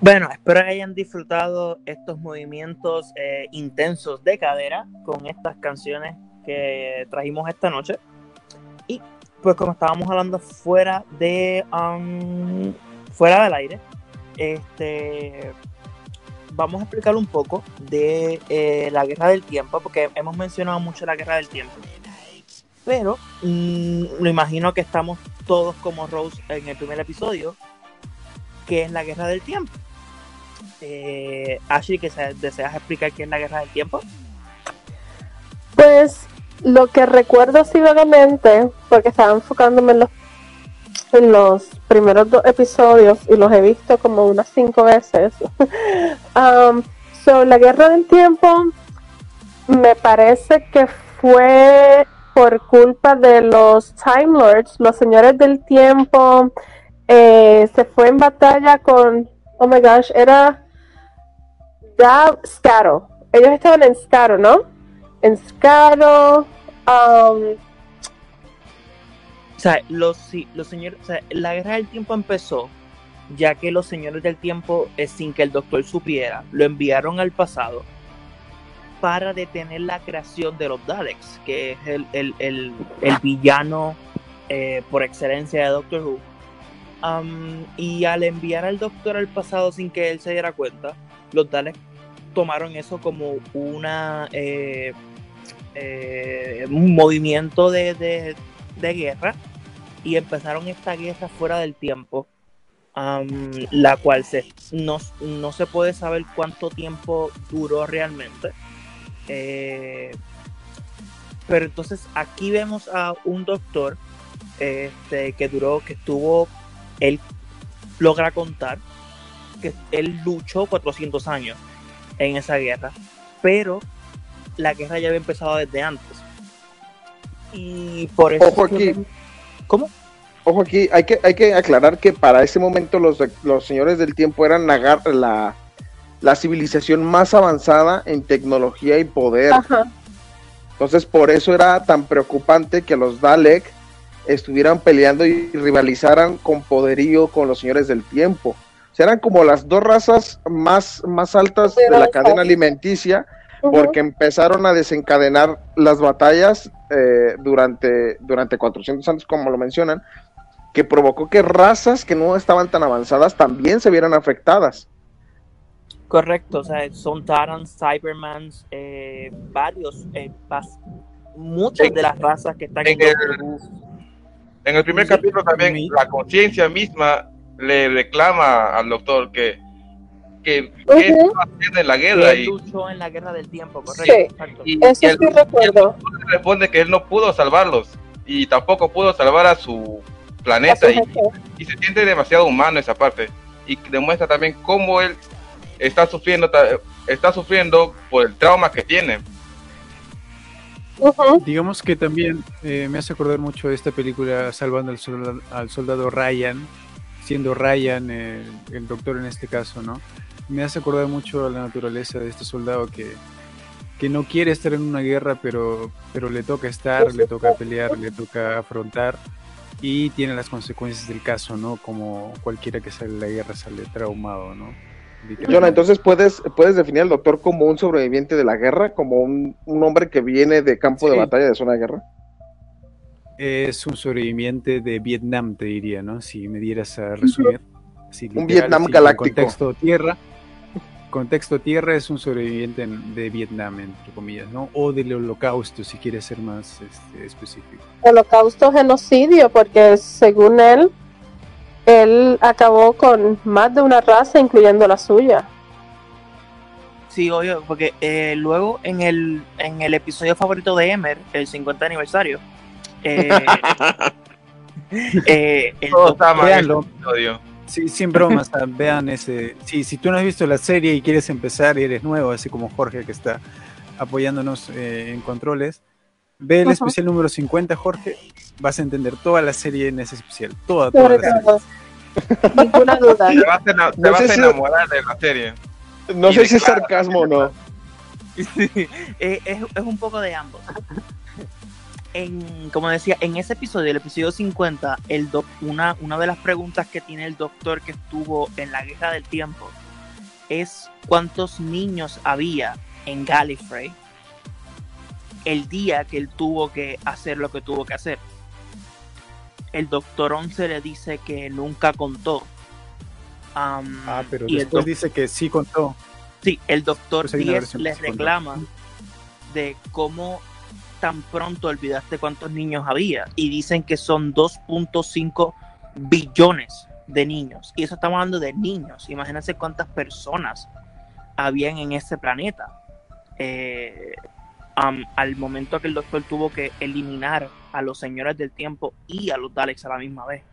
Bueno, espero que hayan disfrutado estos movimientos eh, intensos de cadera con estas canciones que trajimos esta noche. Y pues como estábamos hablando fuera de um, fuera del aire, este vamos a explicar un poco de eh, la guerra del tiempo, porque hemos mencionado mucho la guerra del tiempo. Pero mm, lo imagino que estamos todos como Rose en el primer episodio, que es la guerra del tiempo. Eh, Ashley, que deseas explicar qué es la guerra del tiempo. Pues lo que recuerdo así vagamente, porque estaba enfocándome en los, primeros dos episodios y los he visto como unas cinco veces. um, so, la guerra del tiempo me parece que fue por culpa de los Time Lords, los señores del tiempo. Eh, se fue en batalla con, oh my gosh, era ya Scaro. Ellos estaban en Scaro, ¿no? En Scaro. Um, o sea, los, los señores, o sea, la guerra del tiempo empezó ya que los señores del tiempo, eh, sin que el doctor supiera, lo enviaron al pasado para detener la creación de los Daleks, que es el, el, villano eh, por excelencia de Doctor Who. Um, y al enviar al doctor al pasado sin que él se diera cuenta, los Daleks tomaron eso como eh, eh, un movimiento de, guerra y empezaron esta guerra fuera del tiempo, la cual se, no, se puede saber cuánto tiempo duró realmente. Eh, pero entonces aquí vemos a un doctor este, que duró, que estuvo, él logra contar que él luchó 400 años en esa guerra, pero la guerra ya había empezado desde antes. Y por eso... Ojo aquí. ¿Cómo? Ojo aquí, hay que, hay que aclarar que para ese momento los, los señores del tiempo eran la, la, la civilización más avanzada en tecnología y poder. Entonces por eso era tan preocupante que los Dalek estuvieran peleando y rivalizaran con poderío con los señores del tiempo eran como las dos razas más, más altas de la cadena alimenticia, porque empezaron a desencadenar las batallas eh, durante, durante 400 años, como lo mencionan, que provocó que razas que no estaban tan avanzadas también se vieran afectadas. Correcto, o sea, son Tarans, Cybermans, eh, varios, eh, muchas de las razas que están en, el, en el primer capítulo también la conciencia misma le reclama al doctor que que, en la guerra y luchó en la guerra del tiempo, correcto. Y, Eso sí recuerdo. responde que él no pudo salvarlos y tampoco pudo salvar a su planeta y, y, se siente demasiado humano esa parte y demuestra también cómo él está sufriendo está sufriendo por el trauma que tiene. Digamos que también eh, me hace acordar mucho de esta película Salvando al, al soldado Ryan, siendo Ryan el, doctor en este caso, ¿no? Me hace acordar mucho a la naturaleza de este soldado que, que no quiere estar en una guerra, pero, pero le toca estar, le toca pelear, le toca afrontar y tiene las consecuencias del caso, ¿no? Como cualquiera que sale de la guerra sale traumado, ¿no? Jonah, entonces puedes, puedes definir al doctor como un sobreviviente de la guerra, como un, hombre que viene de campo de batalla, de zona de guerra es un sobreviviente de Vietnam, te diría, ¿no? Si me dieras a resumir. un Vietnam galáctico. Contexto tierra. Contexto tierra es un sobreviviente de Vietnam, entre comillas, ¿no? O del holocausto, si quieres ser más este, específico. Holocausto, genocidio, porque según él, él acabó con más de una raza, incluyendo la suya. Sí, obvio, porque eh, luego en el, en el episodio favorito de Emer, el 50 aniversario, eh, eh, Sí, sin bromas, vean ese. Sí, si tú no has visto la serie y quieres empezar y eres nuevo, así como Jorge que está apoyándonos eh, en controles, ve el especial número 50, Jorge. Vas a entender toda la serie en ese especial. Toda, toda la serie. Ninguna duda. Te vas a, enamorar de la serie. No sé si es sarcasmo o no. es, es, un poco de ambos como decía, en ese episodio, el episodio 50, el una, una de las preguntas que tiene el doctor que estuvo en la guerra del tiempo es cuántos niños había en Gallifrey el día que él tuvo que hacer lo que tuvo que hacer. El doctor Once le dice que nunca contó. ah, pero después dice que sí contó. Sí, el doctor 10 les reclama de cómo tan pronto olvidaste cuántos niños había y dicen que son 2.5 billones de niños. Y eso estamos hablando de niños. Imagínense cuántas personas habían en ese planeta. Eh, al momento que el doctor tuvo que eliminar a los señores del tiempo y a los Daleks a la misma vez.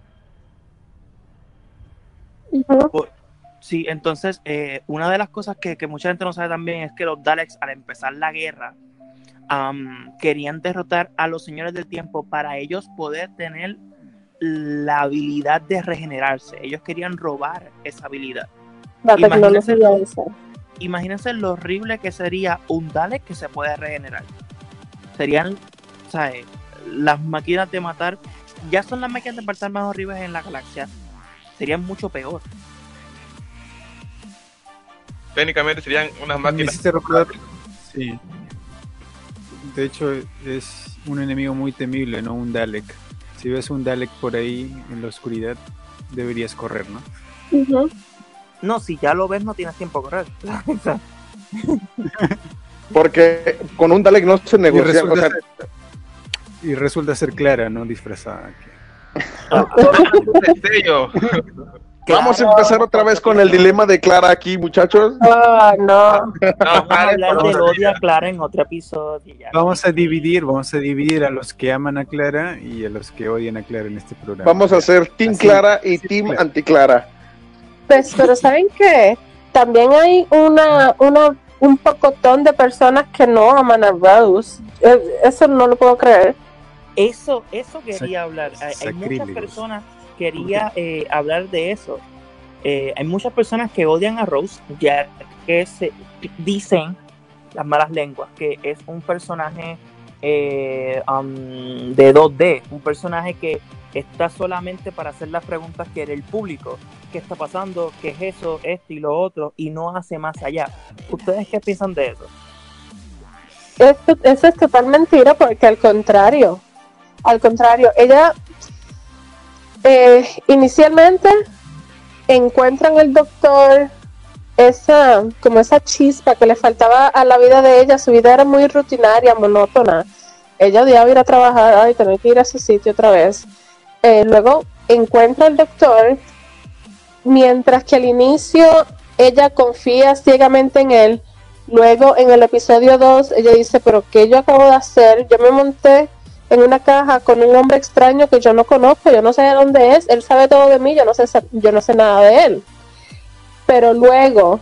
Sí, entonces eh, una de las cosas que, mucha gente no sabe también es que los Daleks al empezar la guerra querían derrotar a los señores del tiempo para ellos poder tener la habilidad de regenerarse. Ellos querían robar esa habilidad. imagínense, imagínense lo horrible que sería un Dalek que se puede regenerar. Serían, ¿sabes? Las máquinas de matar, ya son las máquinas de matar más horribles en la galaxia. Serían mucho peor. Técnicamente serían unas máquinas. Sí. De hecho, es un enemigo muy temible, ¿no? Un Dalek si ves un Dalek por ahí en la oscuridad, deberías correr, ¿no? No, si ya lo ves, no tienes tiempo a correr. Porque con un Dalek no se negocia. Y resulta, ser, Clara, ¿no? Disfrazada. Vamos a empezar otra vez con el dilema de Clara aquí, muchachos. Ah, no. Vamos a hablar de odio a Clara en otro episodio. Vamos a dividir, vamos a dividir a los que aman a Clara y a los que odian a Clara en este programa. Vamos a hacer Team Clara y Team Anti-Clara. Pues, pero ¿saben qué? También hay una, una, un pocotón de personas que no aman a Rose. Eh, eso no lo puedo creer. Eso, eso quería hablar. hay muchas personas quería eh, hablar de eso. Eh, hay muchas personas que odian a Rose, ya que se dicen las malas lenguas que es un personaje eh, um, de 2D, un personaje que está solamente para hacer las preguntas que el público, qué está pasando, qué es eso, esto y lo otro, y no hace más allá. ¿Ustedes qué piensan de eso? Eso, eso es total mentira porque al contrario, al contrario, ella eh, inicialmente encuentran el doctor esa como esa chispa que le faltaba a la vida de ella, su vida era muy rutinaria, monótona. Ella odiaba ir a trabajar y tener que ir a su sitio otra vez. Eh, luego encuentra al doctor, mientras que al inicio ella confía ciegamente en él. Luego en el episodio 2 ella dice, pero ¿qué yo acabo de hacer? Yo me monté en una caja con un hombre extraño que yo no conozco, yo no sé de dónde es, él sabe todo de mí, yo no sé, yo no sé nada de él. Pero luego,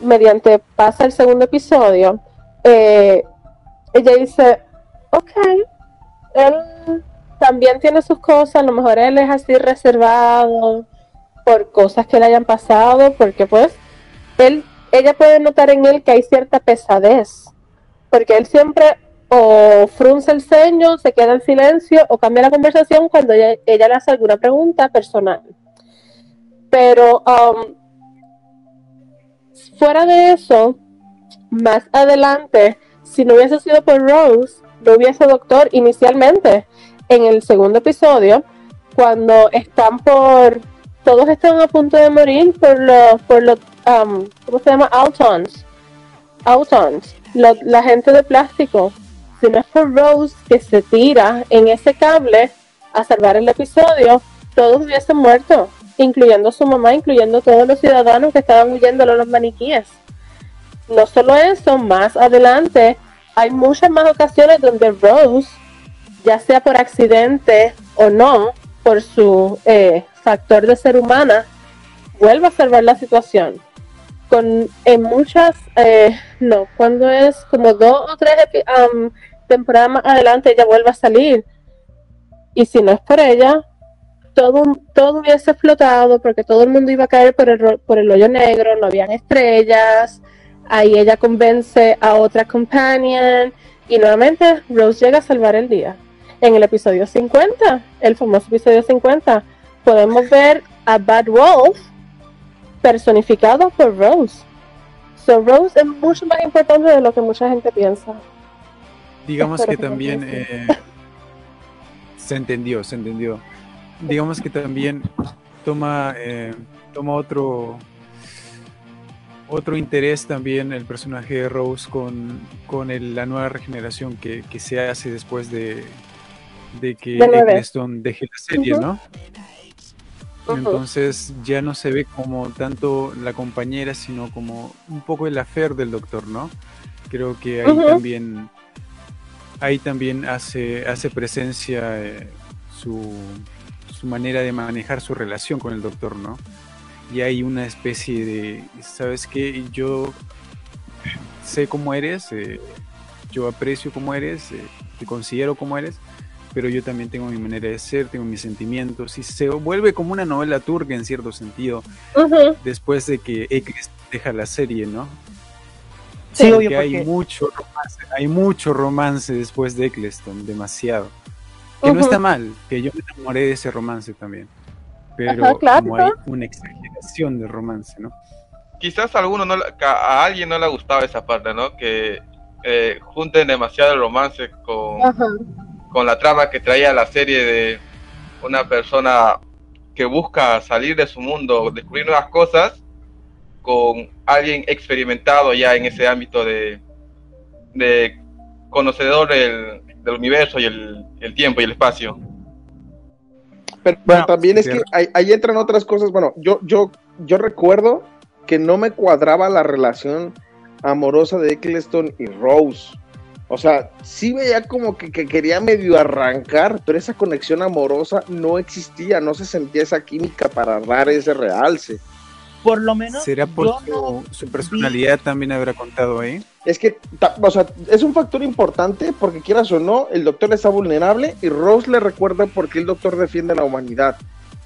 mediante pasa el segundo episodio, eh, ella dice, ok, él también tiene sus cosas, a lo mejor él es así reservado por cosas que le hayan pasado, porque pues él, ella puede notar en él que hay cierta pesadez, porque él siempre o frunce el ceño, se queda en silencio o cambia la conversación cuando ella, le hace alguna pregunta personal. Pero um, fuera de eso, más adelante, si no hubiese sido por Rose, no hubiese doctor inicialmente en el segundo episodio, cuando están por, todos están a punto de morir por los, por los, um, ¿cómo se llama? Autons. Autons, la gente de plástico si no es por Rose que se tira en ese cable a salvar el episodio, todos hubiesen muerto, incluyendo su mamá, incluyendo todos los ciudadanos que estaban huyendo de los maniquíes. No solo eso, más adelante hay muchas más ocasiones donde Rose, ya sea por accidente o no, por su eh, factor de ser humana, vuelve a salvar la situación. Con, en muchas, eh, no, cuando es como dos o tres temporada más adelante ella vuelve a salir. Y si no es por ella, todo, todo hubiese explotado porque todo el mundo iba a caer por el, por el hoyo negro, no habían estrellas. Ahí ella convence a otra companion y nuevamente Rose llega a salvar el día. En el episodio 50, el famoso episodio 50, podemos ver a Bad Wolf personificado por Rose. So Rose es mucho más importante de lo que mucha gente piensa. Digamos que también eh, se entendió, se entendió. Digamos que también toma, eh, toma otro otro interés también el personaje de Rose con, con la nueva regeneración que, se hace después de, de que Eccleston deje la serie, ¿no? Entonces ya no se ve como tanto la compañera, sino como un poco el afer del doctor, ¿no? Creo que ahí también ahí también hace, hace presencia eh, su, su, manera de manejar su relación con el doctor, ¿no? Y hay una especie de, ¿sabes qué? Yo sé cómo eres, eh, yo aprecio cómo eres, eh, te considero cómo eres, pero yo también tengo mi manera de ser, tengo mis sentimientos, y se vuelve como una novela turca en cierto sentido, después de que X deja la serie, ¿no? Sí, porque hay mucho romance, hay mucho romance después de Eccleston, demasiado. Que no está mal, que yo me enamoré de ese romance también. Pero como hay una exageración de romance, ¿no? Quizás a alguno no, a alguien no le ha gustado esa parte, ¿no? Que eh, junten demasiado el romance con, con la trama que traía la serie de una persona que busca salir de su mundo, descubrir nuevas cosas, con alguien experimentado ya en ese ámbito de, de conocedor del, universo y el, tiempo y el espacio. Pero, también es que ahí, entran otras cosas. Bueno, yo, yo, yo recuerdo que no me cuadraba la relación amorosa de Eccleston y Rose. O sea, sí veía como que, quería medio arrancar, pero esa conexión amorosa no existía, no se sentía esa química para dar ese realce. Por lo menos. ¿Será por su, personalidad también habrá contado ahí? Es que, o sea, es un factor importante porque quieras o no, el doctor está vulnerable y Rose le recuerda por qué el doctor defiende a la humanidad,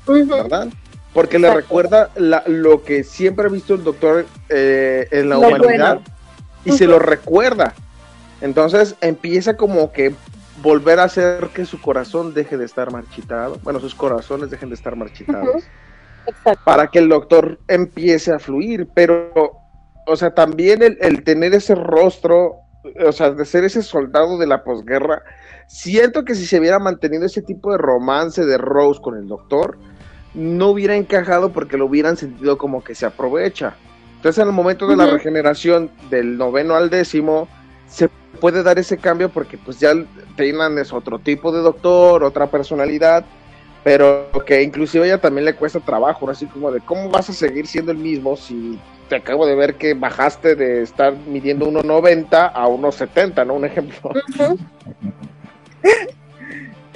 ¿verdad? Porque le recuerda lo que siempre ha visto el doctor eh, en la humanidad y se lo recuerda. Entonces empieza como que volver a hacer que su corazón deje de estar marchitado, bueno, sus corazones dejen de estar marchitados, para que el doctor empiece a fluir, pero, o sea, también el, tener ese rostro, o sea, de ser ese soldado de la posguerra, siento que si se hubiera mantenido ese tipo de romance de Rose con el doctor, no hubiera encajado porque lo hubieran sentido como que se aprovecha. Entonces, en el momento de la regeneración del noveno al décimo, se puede dar ese cambio porque pues ya Teinan es otro tipo de doctor, otra personalidad, pero que inclusive a ella también le cuesta trabajo, así como de cómo vas a seguir siendo el mismo si te acabo de ver que bajaste de estar midiendo 1,90 a 1,70, ¿no? Un ejemplo.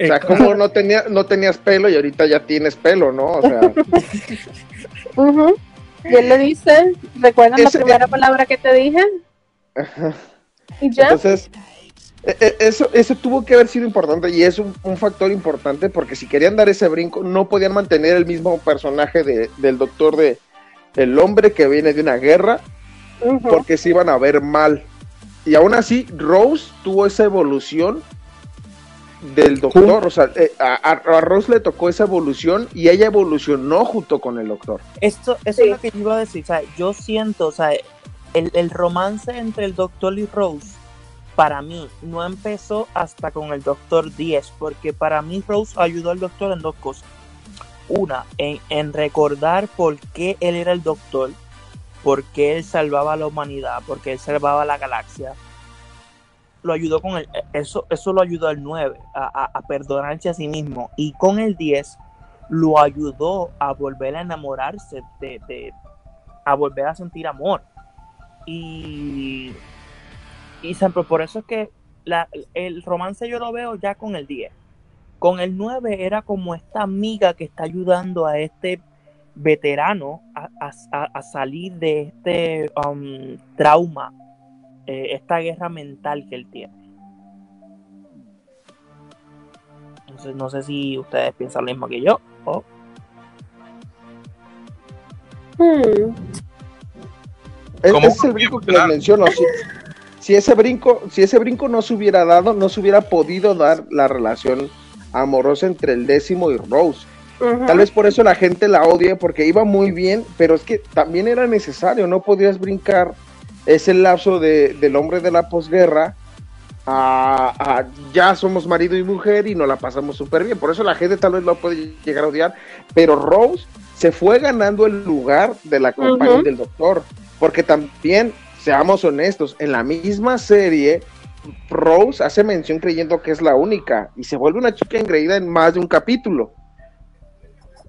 o sea, como no, tenía, no tenías pelo y ahorita ya tienes pelo, ¿no? O sea... Y él le dice, ¿recuerdas la primera palabra que te dije? Entonces, e, e, eso, eso tuvo que haber sido importante y es un, factor importante porque si querían dar ese brinco no podían mantener el mismo personaje de, del doctor de el hombre que viene de una guerra porque se iban a ver mal. Y aún así, Rose tuvo esa evolución del doctor, o sea, eh, a, Rose le tocó esa evolución y ella evolucionó junto con el doctor. Esto, eso es lo que yo iba a decir, o sea, yo siento, o sea, el, romance entre el Doctor y Rose, para mí, no empezó hasta con el Doctor 10, porque para mí Rose ayudó al Doctor en dos cosas. Una, en, recordar por qué él era el Doctor, por qué él salvaba a la humanidad, por qué él salvaba a la galaxia. Lo ayudó con el, eso, eso lo ayudó al 9 a, perdonarse a sí mismo. Y con el 10 lo ayudó a volver a enamorarse, de a volver a sentir amor. Y, y por eso es que el romance yo lo veo ya con el 10. Con el 9 era como esta amiga que está ayudando a este veterano a, salir de este um, trauma, eh, esta guerra mental que él tiene. Entonces no sé si ustedes piensan lo mismo que yo. Hmm. ese es el brinco que les menciono. Si, ese brinco, si ese brinco no se hubiera dado, no se hubiera podido dar la relación amorosa entre el décimo y Rose. Tal vez por eso la gente la odia, porque iba muy bien, pero es que también era necesario, no podías brincar ese lapso de, del hombre de la posguerra a, ya somos marido y mujer y nos la pasamos súper bien. Por eso la gente tal vez lo puede llegar a odiar, pero Rose se fue ganando el lugar de la compañía del doctor, porque también, seamos honestos, en la misma serie, Rose hace mención creyendo que es la única y se vuelve una chica engreída en más de un capítulo.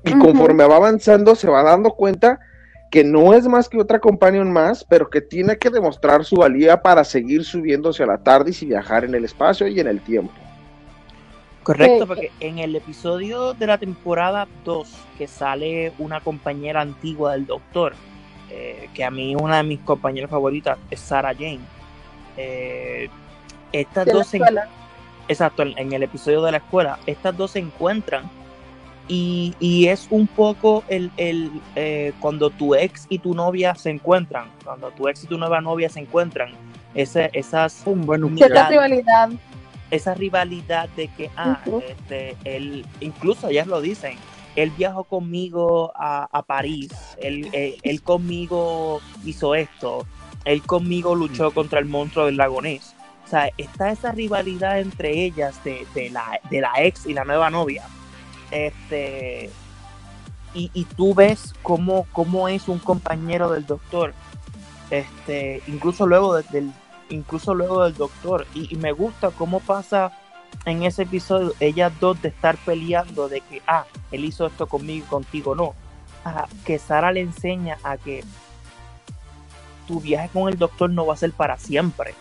Y conforme va avanzando, se va dando cuenta que no es más que otra companion más, pero que tiene que demostrar su valía para seguir subiéndose a la tarde y viajar en el espacio y en el tiempo. Correcto, porque en el episodio de la temporada 2, que sale una compañera antigua del doctor, eh, que a mí una de mis compañeras favoritas es Sarah Jane. Eh, estas dos exacto, en el episodio de la escuela, estas dos se encuentran y, es un poco el, eh, cuando tu ex y tu novia se encuentran, cuando tu ex y tu nueva novia se encuentran, ese, esas un buen esa rivalidad. Esa rivalidad de que, ah, este, él, incluso ellas lo dicen, él viajó conmigo a, París, él, él, conmigo hizo esto, él conmigo luchó contra el monstruo del lagonés. O sea, está esa rivalidad entre ellas de, de, la, de la ex y la nueva novia este, y, tú ves cómo, cómo, es un compañero del doctor. Este, incluso luego del, incluso luego del doctor. Y, me gusta cómo pasa en ese episodio ellas dos de estar peleando de que, ah, él hizo esto conmigo y contigo no. que Sara le enseña a que tu viaje con el doctor no va a ser para siempre.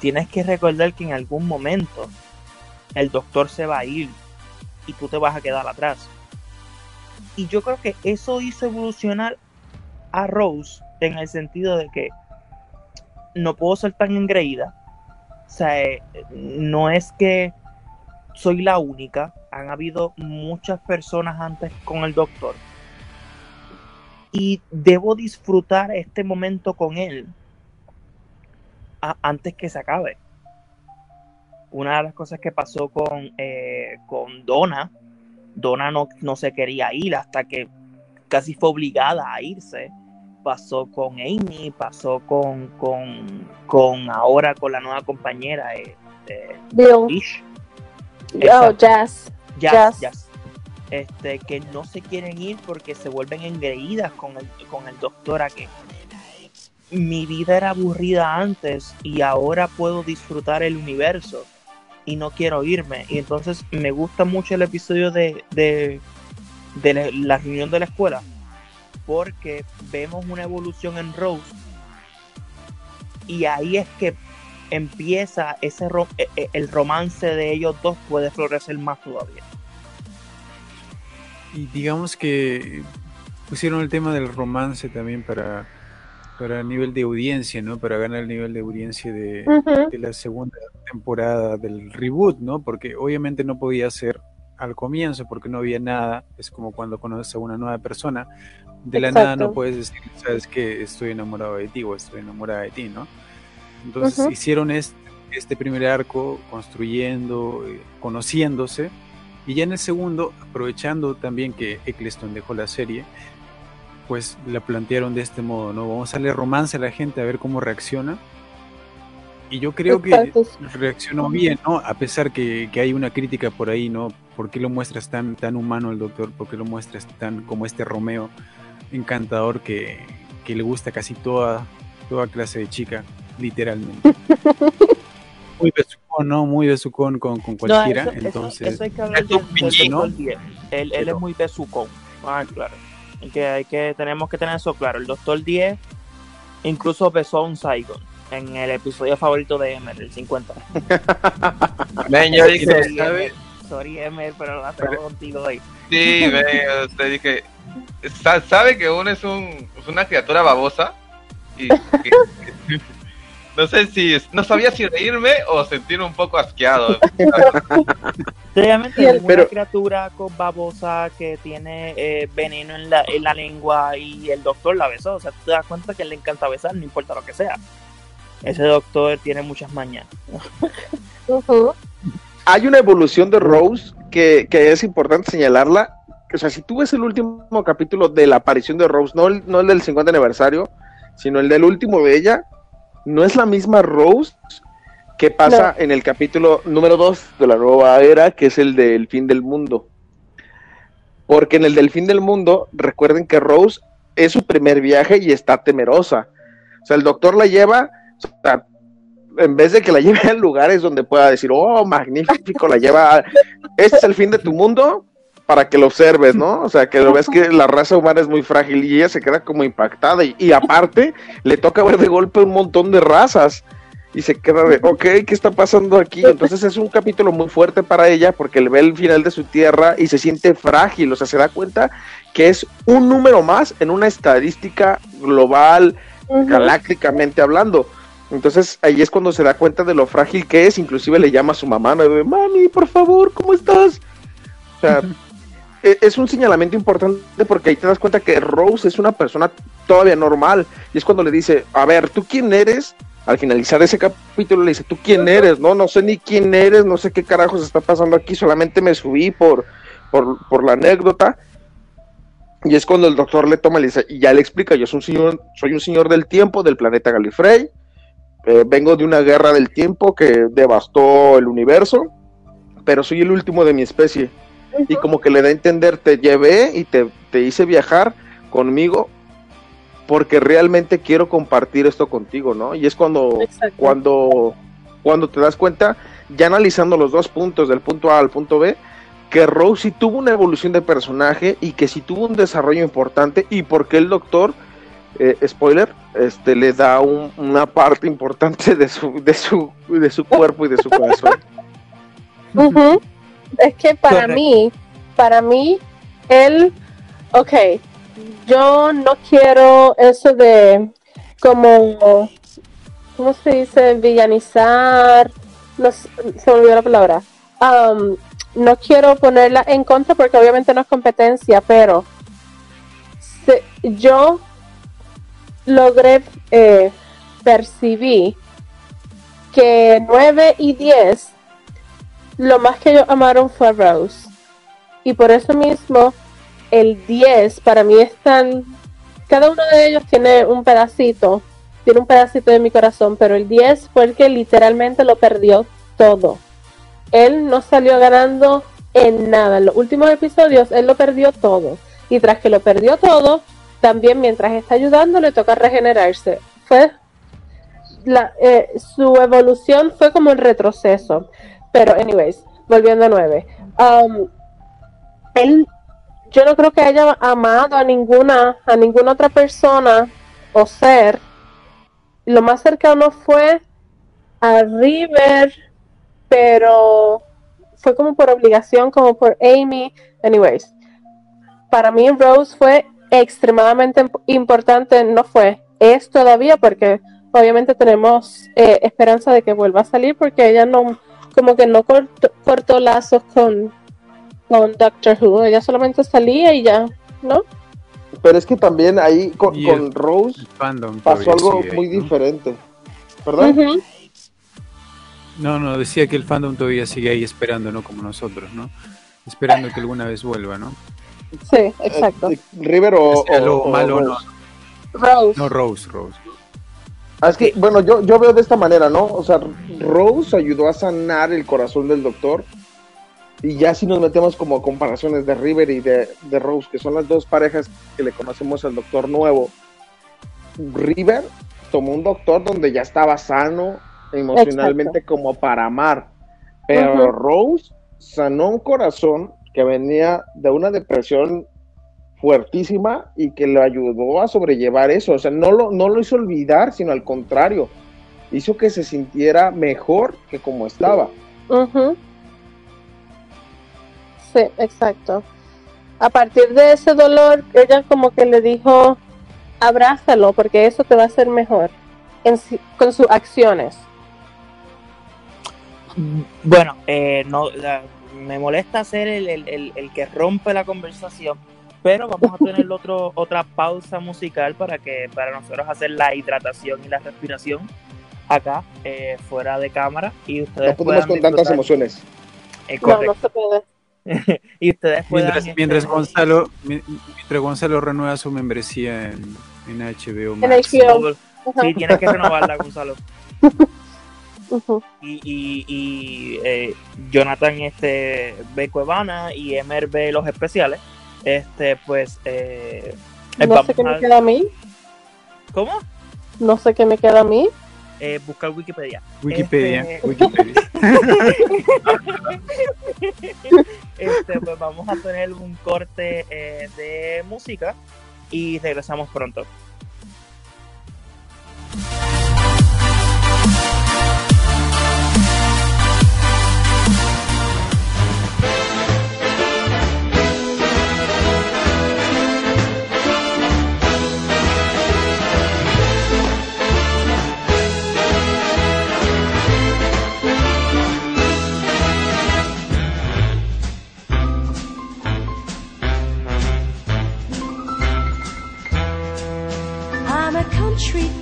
Tienes que recordar que en algún momento el doctor se va a ir y tú te vas a quedar atrás. Y yo creo que eso hizo evolucionar a Rose en el sentido de que no puedo ser tan engreída. O sea, eh, no es que soy la única. Han habido muchas personas antes con el doctor. Y debo disfrutar este momento con él antes que se acabe una de las cosas que pasó con, eh, con Donna, Donna no, no se quería ir hasta que casi fue obligada a irse. Pasó con Amy, pasó con, con, con ahora con la nueva compañera eh, Bill. Oh, Jazz. Jazz, Jazz. Este, que no se quieren ir porque se vuelven engreídas con el, con el doctor a que mi vida era aburrida antes y ahora puedo disfrutar el universo y no quiero irme. Y entonces me gusta mucho el episodio de, de, la, reunión de la escuela porque vemos una evolución en Rose y ahí es que empieza ese e, e, el romance de ellos dos puede florecer más todavía. Y digamos que pusieron el tema del romance también para para el nivel de audiencia, ¿no? Para ganar el nivel de audiencia de, la segunda temporada del reboot, ¿no? Porque obviamente no podía ser al comienzo porque no había nada. Es como cuando conoces a una nueva persona. De la nada no puedes decir, sabes que estoy enamorado de ti o estoy enamorada de ti, ¿no? Entonces hicieron este, este, primer arco construyendo, eh, conociéndose. Y ya en el segundo, aprovechando también que Eccleston dejó la serie, pues la plantearon de este modo, ¿no? Vamos a darle romance a la gente a ver cómo reacciona. Y yo creo que reaccionó bien, ¿no? A pesar que, hay una crítica por ahí, ¿no? ¿Por qué lo muestras tan, tan humano el doctor? ¿Por qué lo muestras tan como este Romeo encantador que, le gusta casi toda, toda clase de chica, literalmente? Muy besucón, ¿no? Muy besucón con, con cualquiera. entonces, eso, hay que hablar de, Él, él es muy besucón. Ah, claro que hay que tenemos que tener eso claro. El Doctor 10 incluso besó a un Saigon en el episodio favorito de Emer, el 50. Ven, yo sorry Emer, pero la tengo contigo hoy. Sí, ven, usted dije, sabe que uno es, un, es una criatura babosa y no sé si no sabía si reírme o sentirme un poco asqueado. Realmente es una criatura con babosa que tiene eh, veneno en la, en la lengua y el doctor la besó. O sea, te das cuenta que le encanta besar, no importa lo que sea. Ese doctor tiene muchas mañas. Hay una evolución de Rose que, que es importante señalarla o sea, si tú ves el último capítulo de la aparición de Rose, no el, no el del 50 aniversario, sino el del último de ella, no es la misma Rose que pasa en el capítulo número 2 de la nueva era, que es el del fin del mundo. Porque en el del fin del mundo, recuerden que Rose es su primer viaje y está temerosa. O sea, el doctor la lleva, o sea, en vez de que la lleve a lugares donde pueda decir, oh, magnífico, la lleva, este es el fin de tu mundo, para que lo observes, ¿no? O sea, que lo ves que la raza humana es muy frágil y ella se queda como impactada y, aparte le toca ver de golpe un montón de razas y se queda de, ok, ¿qué está pasando aquí? Entonces es un capítulo muy fuerte para ella porque le ve el final de su tierra y se siente frágil, o sea, se da cuenta que es un número más en una estadística global, galácticamente hablando. Entonces ahí es cuando se da cuenta de lo frágil que es, inclusive le llama a su mamá. De, mami, por favor, ¿cómo estás? O sea, e, es un señalamiento importante porque ahí te das cuenta que Rose es una persona todavía normal. Y es cuando le dice, a ver, ¿tú quién eres? Al finalizar ese capítulo le dice, ¿tú quién eres? No, no sé ni quién eres, no sé qué carajos está pasando aquí, solamente me subí por, por, la anécdota. Y es cuando el doctor le toma y le dice, y ya le explica, yo soy un señor, soy un señor del tiempo del planeta Galifrey, eh, vengo de una guerra del tiempo que devastó el universo, pero soy el último de mi especie. Y como que le da a entender, te llevé y te, hice viajar conmigo porque realmente quiero compartir esto contigo, ¿no? Y es cuando, cuando, cuando te das cuenta, ya analizando los dos puntos, del punto A al punto B, que Rose tuvo una evolución de personaje y que sí tuvo un desarrollo importante y porque el doctor, eh, spoiler, este le da una parte importante de su, de su, de su cuerpo y de su corazón. Es que para mí, para mí, él, ok, yo no quiero eso de como, ¿cómo se dice? Villanizar, no se me olvidó la palabra. Um, no quiero ponerla en contra porque obviamente no es competencia, pero yo logré eh, percibir que 9 y 10 lo más que ellos amaron fue Rose. Y por eso mismo, el 10 para mí es tan. Cada uno de ellos tiene un pedacito, tiene un pedacito de mi corazón, pero el 10 fue el que literalmente lo perdió todo. Él no salió ganando en nada. En los últimos episodios, él lo perdió todo. Y tras que lo perdió todo, también mientras está ayudando, le toca regenerarse. Fue. La, eh, su evolución fue como el retroceso. Pero, anyways, volviendo a 9. Um, él, yo no creo que haya amado a ninguna, a ninguna otra persona o ser. Lo más cercano fue a River, pero fue como por obligación, como por Amy. Anyways, para mí Rose fue extremadamente importante, no fue, es todavía porque obviamente tenemos eh, esperanza de que vuelva a salir porque ella no como que no cortó, lazos con, con Doctor Who, ella solamente salía y ya, ¿no? Pero es que también ahí con, Rose pasó algo muy diferente. ¿Perdón? No, no, decía que el fandom todavía sigue ahí esperando, ¿no? Como nosotros, ¿no? Esperando que alguna vez vuelva, ¿no? Sí, exacto. Eh, River o, malo, no. Rose. No, Rose, Rose. Ah, es que, bueno, yo, yo veo de esta manera, ¿no? O sea, Rose ayudó a sanar el corazón del doctor. Y ya si nos metemos como comparaciones de River y de, Rose, que son las dos parejas que le conocemos al doctor nuevo. River tomó un doctor donde ya estaba sano emocionalmente como para amar. Pero Rose sanó un corazón que venía de una depresión fuertísima y que le ayudó a sobrellevar eso. O sea, no lo, no lo hizo olvidar, sino al contrario, hizo que se sintiera mejor que como estaba. Sí, exacto. A partir de ese dolor, ella como que le dijo, abrázalo porque eso te va a hacer mejor con sus acciones. Bueno, eh, no, me molesta ser el, el, el que rompe la conversación pero vamos a tener otro, otra pausa musical para que para nosotros hacer la hidratación y la respiración acá eh, fuera de cámara y ustedes no podemos con tantas emociones eh, no, no se puede y ustedes mientras, mientras Gonzalo mientras Gonzalo renueva su membresía en, en HBO Max. En HBO. Sí, tienes que renovarla, Gonzalo. Y, y, eh, Jonathan este, ve Cuevana y Emer ve los especiales. Este, pues. Eh, no sé qué me queda a mí. ¿Cómo? No sé qué me queda a mí. Eh, buscar Wikipedia. Wikipedia. Este... Wikipedia. este, pues vamos a tener un corte eh, de música y regresamos pronto.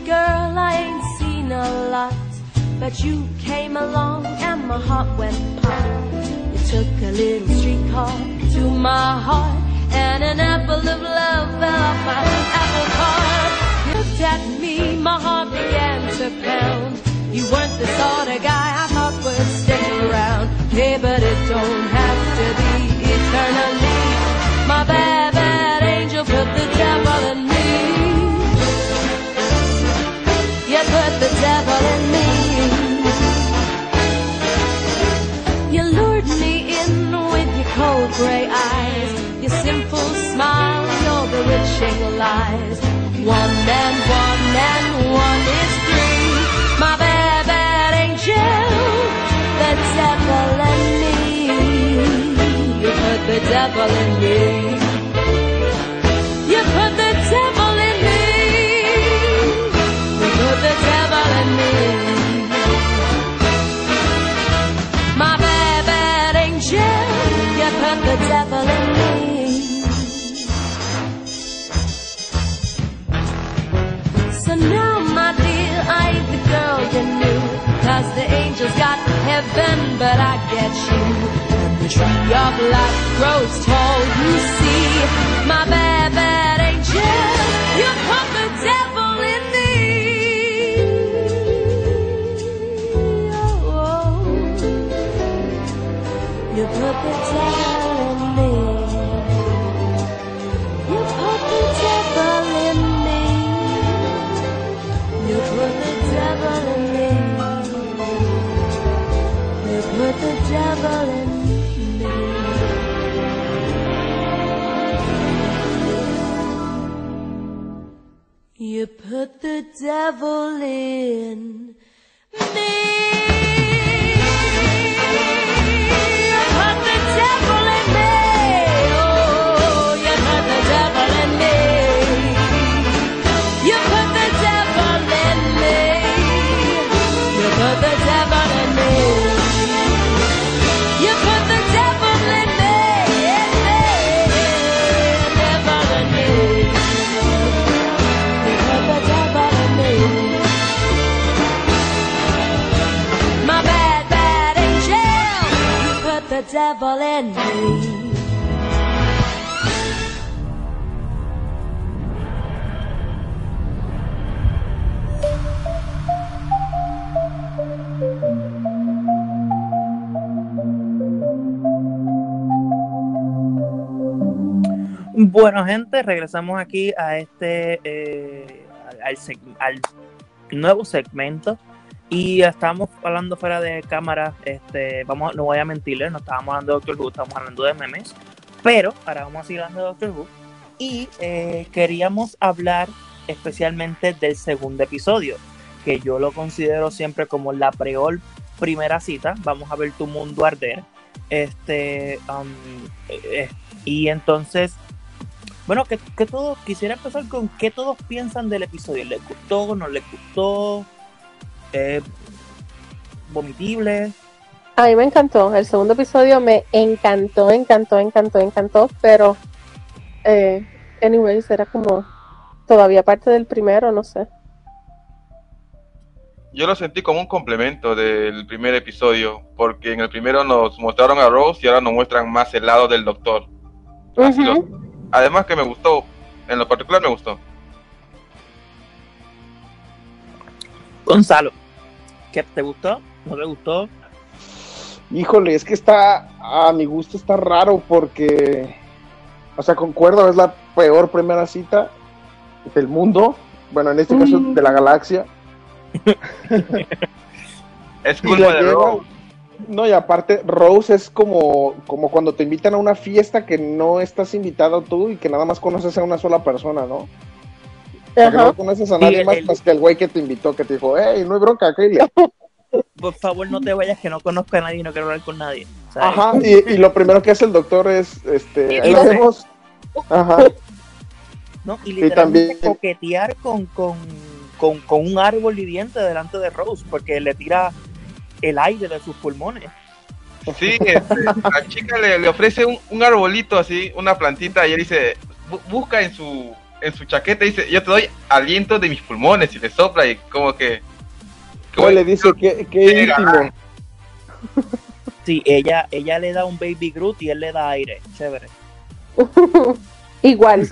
Girl, I ain't seen a lot. But you came along and my heart went pop. You took a little streetcar to my heart, and an apple of love fell off my apple cart. You looked at me, my heart began to pound. You weren't the sort of guy I thought would stick around. Hey, but it bewitching lies. One and one and one is three. My bad, bad angel, the devil in me. You put the devil in me. You put the heaven, but I get you. And the tree of life grows tall, you see. My bad, You put the devil in Bueno, gente, regresamos aquí a este eh, al, nuevo segmento y estamos hablando fuera de cámara, este, vamos, no voy a mentirles, no estábamos hablando de Doctor Who, estamos hablando de memes, pero ahora vamos a seguir hablando de Doctor Who. Y eh, queríamos hablar especialmente del segundo episodio, que yo lo considero siempre como la preol primera cita, vamos a ver tu mundo arder. Este, um, eh, y entonces, bueno, que, que todos, quisiera empezar con qué todos piensan del episodio. ¿Les gustó? ¿No les gustó? Eh, vomitible. A mí me encantó, el segundo episodio me encantó, encantó, encantó, encantó, pero eh, anyways, era como todavía parte del primero, no sé. yo lo sentí como un complemento del primer episodio, porque en el primero nos mostraron a Rose y ahora nos muestran más el lado del doctor. además que me gustó, en lo particular me gustó. Gonzalo, ¿qué te gustó? ¿No te gustó? Híjole, es que está, a mi gusto está raro porque, o sea, concuerdo, es la peor primera cita del mundo, bueno, en este caso de la galaxia es culpa de Rose. No, y aparte, Rose es como, como cuando te invitan a una fiesta que no estás invitado tú y que nada más conoces a una sola persona, ¿no? Que no conoces a nadie más, que el güey que te invitó, que te dijo, hey, no hay bronca, Kylie. Por favor, no te vayas, que no conozco a nadie y no quiero hablar con nadie. Ajá, y, lo primero que hace el doctor es, este, ahí vemos. Ajá. No, y literalmente coquetear con, con con, un árbol viviente delante de Rose, porque le tira el aire de sus pulmones. Sí, este, la chica le, ofrece un, arbolito así, una plantita, y él dice, busca en su, en su chaqueta, dice, yo te doy aliento de mis pulmones, y le sopla, y como que... que le dice que, íntimo. Sí, ella, ella le da un baby Groot y él le da aire, chévere. Igual.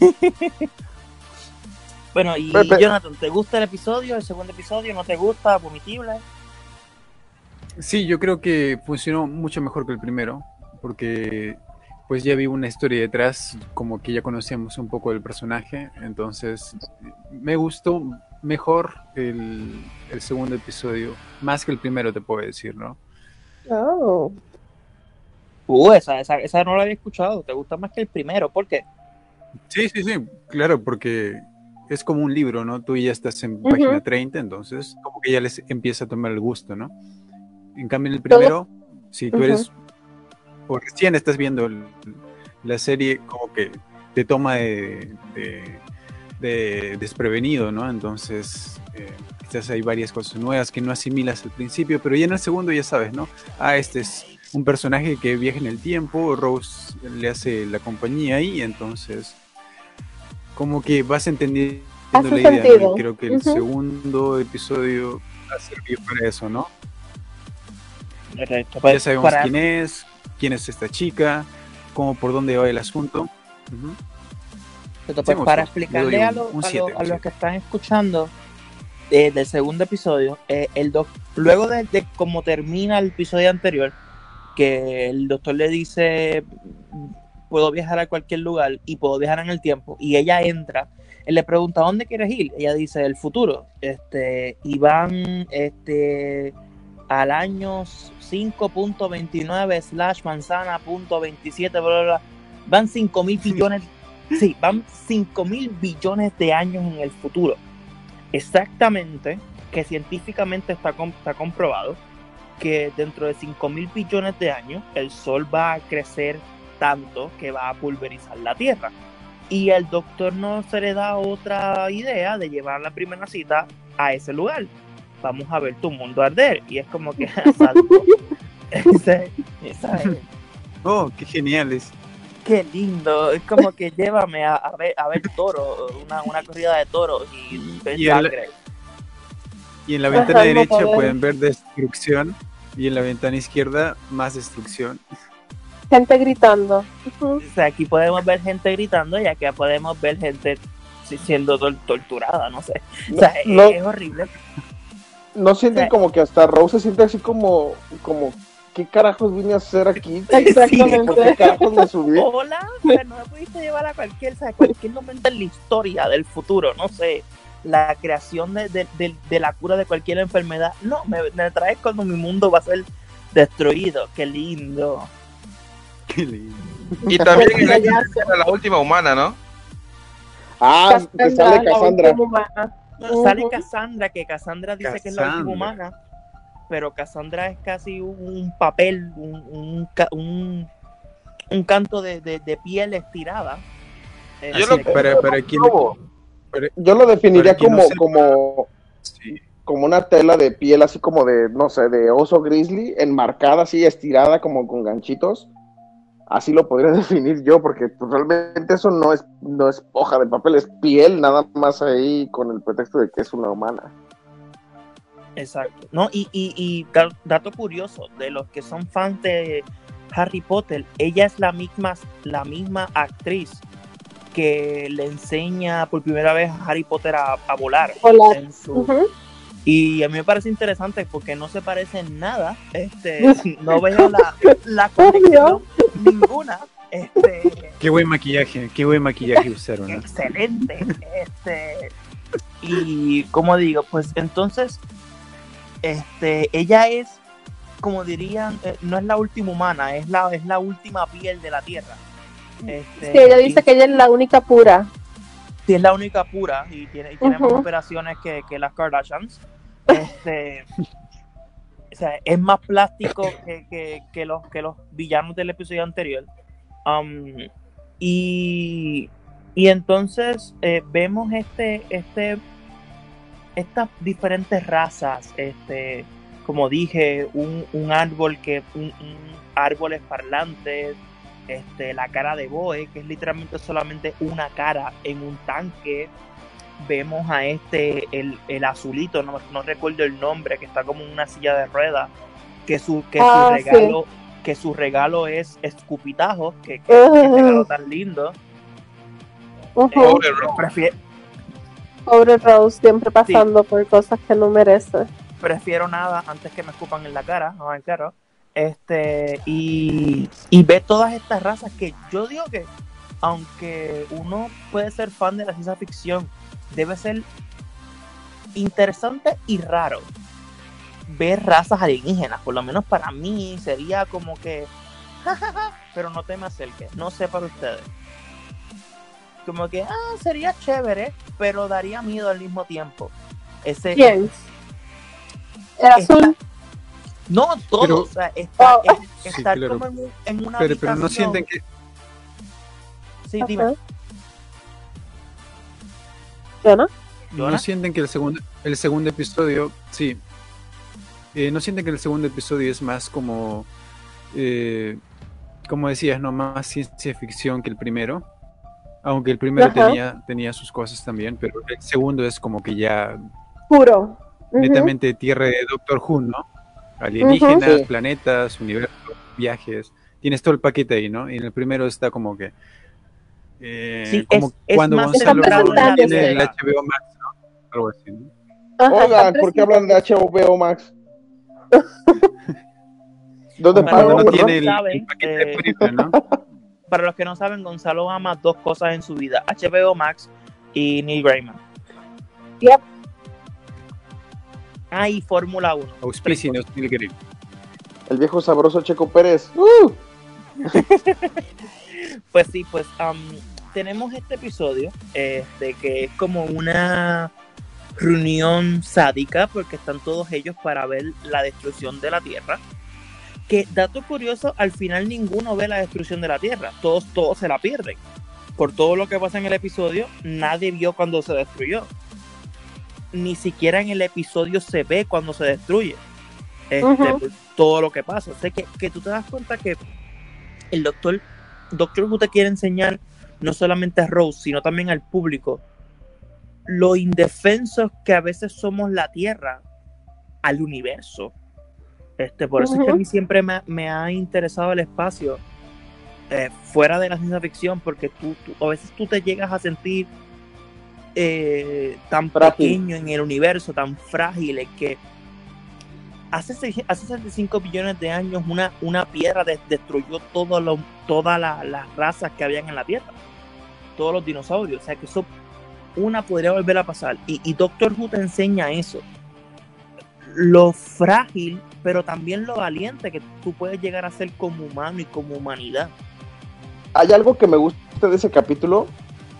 Bueno, y Jonathan, ¿te gusta el episodio, el segundo episodio? ¿No te gusta? ¿Vomitible? Sí, yo creo que funcionó mucho mejor que el primero, porque pues ya vi una historia detrás, como que ya conocíamos un poco del personaje, entonces me gustó mejor el, segundo episodio, más que el primero te puedo decir, ¿no? Oh. Uh, esa, esa, esa no la había escuchado, ¿te gusta más que el primero? ¿Por qué? Sí, sí, sí, claro, porque es como un libro, ¿no? Tú ya estás en página 30, entonces como que ya les empieza a tomar el gusto, ¿no? En cambio, en el primero, si tú eres, o recién estás viendo la serie, como que te toma de, desprevenido, ¿no? Entonces, eh, quizás hay varias cosas nuevas que no asimilas al principio, pero ya en el segundo ya sabes, ¿no? Ah, este es un personaje que viaja en el tiempo, Rose le hace la compañía ahí, entonces como que vas entendiendo la idea. Creo que el segundo episodio va a servir para eso, ¿no? ya pues, sabemos quién es, quién es esta chica, cómo por dónde va el asunto. Pues, para explicarle a, los que están escuchando eh, del segundo episodio, eh, el luego de, de cómo termina el episodio anterior, que el doctor le dice puedo viajar a cualquier lugar y puedo viajar en el tiempo. Y ella entra, él le pregunta, ¿dónde quieres ir? Ella dice, el futuro. Este, y van este, al año 5.29 slash manzana punto 27, bla, bla, Van 5 mil billones, sí, van 5 mil billones de años en el futuro. Exactamente, que científicamente está, está comprobado que dentro de 5 mil billones de años el Sol va a crecer tanto que va a pulverizar la Tierra. Y el doctor no se le da otra idea de llevar la primera cita a ese lugar. Vamos a ver tu mundo arder. Y es como que Oh, qué genial es. Qué lindo. Es como que llévame a, ver, a ver toro, una, una corrida de toros y ver y sangre. y en la ventana derecha pueden ver destrucción y en la ventana izquierda más destrucción gente gritando. O sea, aquí podemos ver gente gritando y aquí podemos ver gente siendo torturada, no sé. O sea, es, horrible. No sienten como que hasta Rose se siente así como, como ¿qué carajos vine a hacer aquí? Exactamente. ¿Qué carajos me subí? Hola, pero no me pudiste llevar a cualquier, o cualquier momento en la historia del futuro, no sé, la creación de, de, de, la cura de cualquier enfermedad. No, me, me traes cuando mi mundo va a ser destruido, qué lindo. Y también la última humana, ¿no? Ah, que sale Cassandra. Sale Cassandra, que Cassandra dice que es la última humana, pero Cassandra es casi un papel, un, un, un, canto de, de, piel estirada. yo, lo, yo lo definiría como, como, como una tela de piel así como de, no sé, de oso grizzly, enmarcada así, estirada como con ganchitos Así lo podría definir yo, porque pues, realmente eso no es, no es hoja de papel, es piel, nada más ahí con el pretexto de que es una humana. Exacto. No, y, y, y dato curioso, de los que son fans de Harry Potter, ella es la misma, la misma actriz que le enseña por primera vez a Harry Potter a, volar. Y a mí me parece interesante porque no se parece en nada. Este, no veo la, la conexión ninguna. Este, qué buen maquillaje, qué buen maquillaje usaron. Excelente. Este, y como digo, pues entonces, este, ella es, como dirían, eh, no es la última humana, es la, es la última piel de la tierra. Este, sí, ella dice que ella es la única pura. Sí, es la única pura y tiene, más operaciones que, las Kardashians. Este, o sea, es más plástico que, que, los, que los villanos del episodio anterior. Um, y, y entonces eh, vemos este, este, estas diferentes razas, este, como dije, un, un árbol que, un, árboles parlantes, este, la cara de Boe, que es literalmente solamente una cara en un tanque. Vemos a este, el, el azulito, no, no, recuerdo el nombre, que está como en una silla de ruedas, que su, que su ah, regalo, que su regalo es escupitajo, que, que, regalo tan lindo. Pobre Rose, siempre pasando por cosas que no merece. Prefiero nada antes que me escupan en la cara, no claro. Este, y, y ve todas estas razas que yo digo que, aunque uno puede ser fan de la ciencia ficción, debe ser interesante y raro ver razas alienígenas. Por lo menos para mí sería como que, pero no te me acerques, no sé para ustedes. Como que, ah, sería chévere, pero daría miedo al mismo tiempo. Ese, ¿Quién? ¿El azul? No, todo. o sea, está, oh. estar como en, en una pero, pero, no sienten que. Sí, dime. ¿Yo ¿No sienten que el segundo, el segundo episodio, sí, eh, ¿no sienten que el segundo episodio es más como, eh, como decías, no más ciencia ficción que el primero? Aunque el primero tenía, tenía sus cosas también, pero el segundo es como que ya... Puro. Netamente tierra de Doctor Who, ¿no? Alienígenas, planetas, universos, viajes. Tienes todo el paquete ahí, ¿no? Y en el primero está como que... Eh, como cuando Gonzalo tiene el HBO Max, ¿no? Algo así, ¿no? Oigan, ¿por qué hablan de HBO Max? ¿Dónde no tiene el, paquete eh, ¿no? para los que no saben, Gonzalo ama dos cosas en su vida: HBO Max y Neil Gaiman. Yep. Ah, y Fórmula 1. El viejo sabroso Checo Pérez. ¡Uh! pues sí, pues um, tenemos este episodio este, que es como una reunión sádica porque están todos ellos para ver la destrucción de la Tierra. Que, dato curioso, al final ninguno ve la destrucción de la Tierra. Todos, todos se la pierden. Por todo lo que pasa en el episodio, nadie vio cuando se destruyó. Ni siquiera en el episodio se ve cuando se destruye. Este, todo lo que pasa. O que, que tú te das cuenta que el doctor, Doctor Who te quiere enseñar no solamente a Rose, sino también al público, lo indefensos que a veces somos la Tierra al universo. Este, por eso es que a mí siempre me, ha interesado el espacio eh, fuera de la ciencia ficción, porque tú, a veces tú te llegas a sentir eh, tan pequeño en el universo, tan frágil, que hace, hace 65 millones de años una, una piedra destruyó todo lo, todas las razas que habían en la Tierra, todos los dinosaurios, o sea que eso una podría volver a pasar. Y, y Doctor Who te enseña eso lo frágil, pero también lo valiente que tú puedes llegar a ser como humano y como humanidad. Hay algo que me gusta de ese capítulo,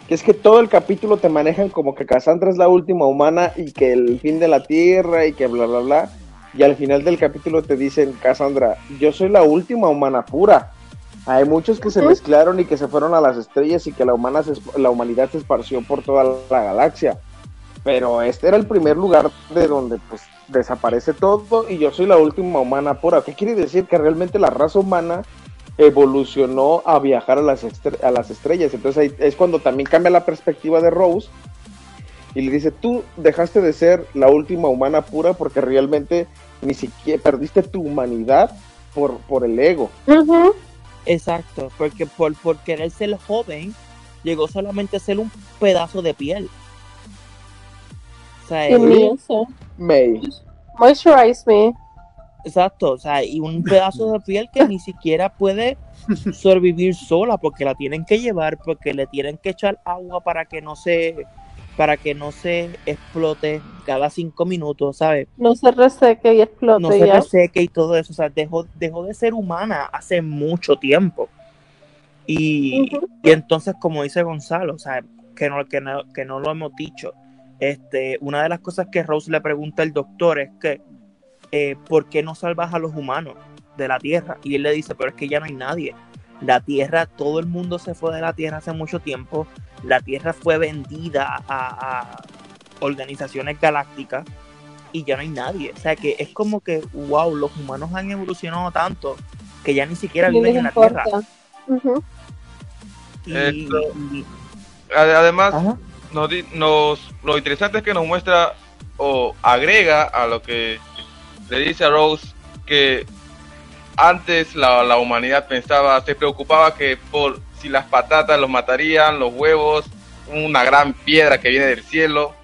que es que todo el capítulo te manejan como que Cassandra es la última humana y que el fin de la Tierra y que bla, bla, bla. Y al final del capítulo te dicen, Cassandra, yo soy la última humana pura. Hay muchos que se mezclaron y que se fueron a las estrellas y que la, humana la humanidad se esparció por toda la galaxia. Pero este era el primer lugar de donde pues desaparece todo y yo soy la última humana pura. ¿Qué quiere decir? Que realmente la raza humana evolucionó a viajar a las, a las estrellas. Entonces ahí es cuando también cambia la perspectiva de Rose y le dice, tú dejaste de ser la última humana pura porque realmente ni siquiera perdiste tu humanidad por, por el ego. Exacto, porque por, por querer ser joven, llegó solamente a ser un pedazo de piel. O sea, May. Moisturize me. Exacto, o sea, y un pedazo de piel que ni siquiera puede sobrevivir sola porque la tienen que llevar, porque le tienen que echar agua para que no se para que no se explote cada cinco minutos, ¿sabes? No se reseque y explote. No se reseque y todo eso, o sea, dejó, dejó de ser humana hace mucho tiempo. Y, entonces, como dice Gonzalo, o sea, que no, que no, que no lo hemos dicho, este, una de las cosas que Rose le pregunta al doctor es que, eh, ¿por qué no salvas a los humanos de la Tierra? Y él le dice, pero es que ya no hay nadie. La Tierra, todo el mundo se fue de la Tierra hace mucho tiempo. La Tierra fue vendida a, organizaciones galácticas y ya no hay nadie. O sea que es como que, wow, los humanos han evolucionado tanto que ya ni siquiera viven en la Tierra. además, nos, lo interesante es que nos muestra o agrega a lo que le dice a Rose que antes la, la, humanidad pensaba, se preocupaba que por si las patatas los matarían, los huevos, una gran piedra que viene del cielo,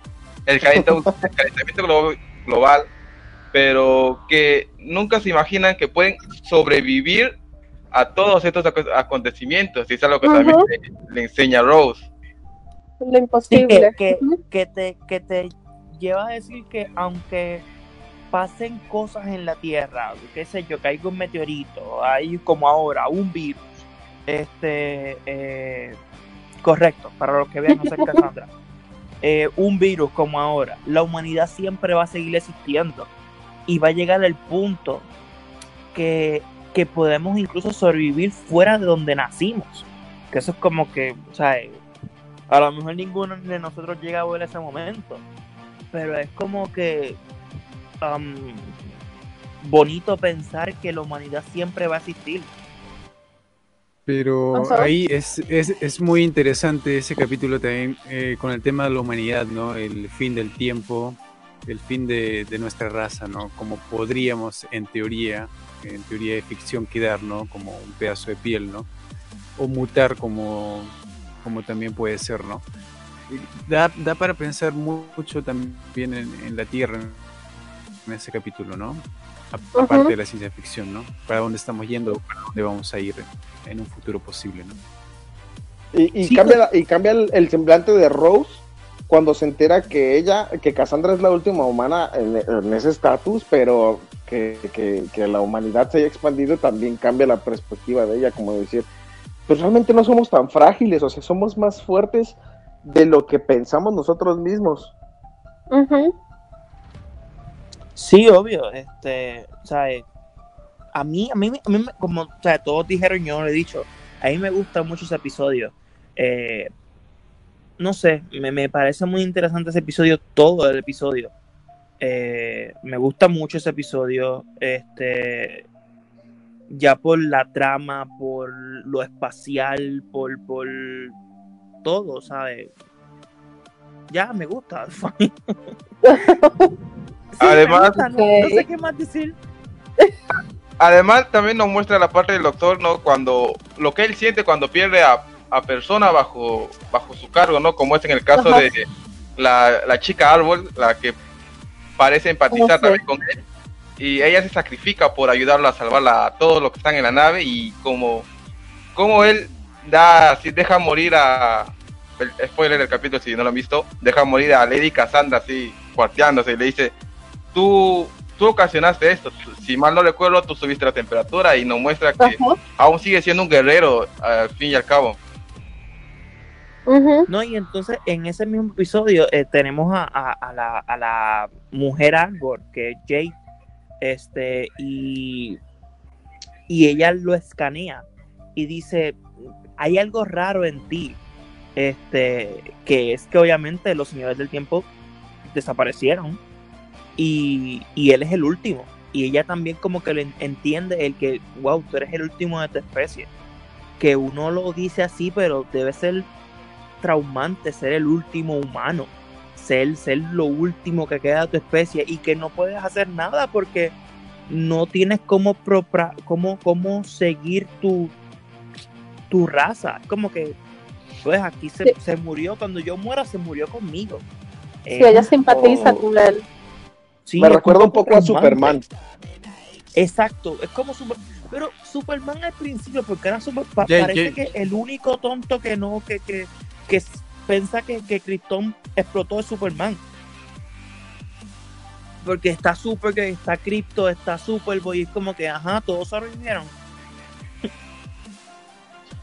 el calentamiento, global, pero que nunca se imaginan que pueden sobrevivir a todos estos acontecimientos, y es algo que también le, enseña Rose. Lo imposible. que, que, te, que te lleva a decir que aunque pasen cosas en la Tierra, qué sé yo, que hay un meteorito, hay como ahora un virus, este, eh, correcto, para los que vean, no sé, Cassandra, eh, un virus como ahora, la humanidad siempre va a seguir existiendo y va a llegar al punto que, que podemos incluso sobrevivir fuera de donde nacimos, que eso es como que, o sea, a lo mejor ninguno de nosotros llega a ver ese momento, pero es como que bonito pensar que la humanidad siempre va a existir. Pero ahí es, es, es, muy interesante ese capítulo también eh, con el tema de la humanidad, ¿no? El fin del tiempo, el fin de, de, nuestra raza, ¿no? Como podríamos, en teoría, en teoría de ficción, quedar, ¿no? Como un pedazo de piel, ¿no? O mutar como, como también puede ser, ¿no? Da, da para pensar mucho también en, en la Tierra, en ese capítulo, ¿no? Aparte de la ciencia ficción, ¿no? Para dónde estamos yendo, para dónde vamos a ir en un futuro posible, ¿no? Y, cambia, y cambia el, semblante de Rose cuando se entera que ella, que Cassandra es la última humana en, ese estatus, pero que, que, la humanidad se haya expandido también cambia la perspectiva de ella, como decir, pues realmente no somos tan frágiles, o sea, somos más fuertes de lo que pensamos nosotros mismos. Sí, obvio, este, o sea, a mí, a mí, a mí como, o sea, todos dijeron, yo lo he dicho, a mí me gusta mucho ese episodio. Eh, no sé, me, me, parece muy interesante ese episodio, todo el episodio. Eh, me gusta mucho ese episodio, este, ya por la trama, por lo espacial, por, por todo, ¿sabes? Ya, me gusta. además, no, sé qué más decir. Además, también nos muestra la parte del doctor, ¿no? Cuando lo que él siente cuando pierde a, a persona bajo, bajo su cargo, ¿no? Como es en el caso de la, la, chica árbol, la que parece empatizar también con él. Y ella se sacrifica por ayudarlo a salvar a todos los que están en la nave. Y como, como él da, si deja morir a. El, spoiler del capítulo, si no lo han visto, deja morir a Lady Cassandra así, cuarteándose y le dice: tú, tú ocasionaste esto, si mal no recuerdo, tú subiste la temperatura y nos muestra que aún sigue siendo un guerrero al fin y al cabo. No, y entonces en ese mismo episodio eh, tenemos a, a, la, a, la, mujer Angor, que es Jade, este, y, y ella lo escanea y dice, hay algo raro en ti, este, que es que obviamente los señores del tiempo desaparecieron y, él es el último. Y ella también como que le entiende el que, wow, tú eres el último de tu especie. Que uno lo dice así, pero debe ser traumante ser el último humano. ser, ser lo último que queda de tu especie y que no puedes hacer nada porque no tienes cómo, propra, cómo, cómo seguir tu, tu raza. Como que, pues aquí se, Sí. se murió, cuando yo muera se murió conmigo. Sí, Eh, ella simpatiza oh. con él. Sí, Me recuerda un poco a. Superman. Exacto, es como Super... Pero Superman al principio, porque era super... pa- Ya, parece que el único tonto que no, que, que, que piensa que, que Krypton explotó es Superman. Porque está super, que está Crypto, está Superboy, y es como que, ajá, todos sobrevivieron.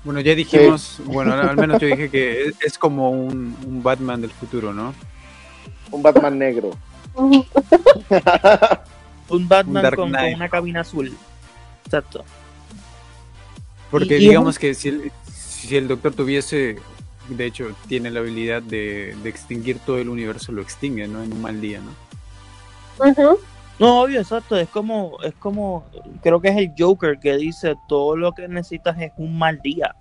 Bueno, ya dijimos, bueno, al al menos yo dije que es, es como un, un Batman del futuro, ¿no? Un Batman negro. Un Batman con, una cabina azul. Exacto. Porque Y- digamos que si el, si el doctor tuviese, de hecho, tiene la habilidad de, de extinguir todo el universo, lo extingue, ¿no? En un mal día, ¿no? No, obvio, exacto. Es como, es como, creo que es el Joker que dice todo lo que necesitas es un mal día.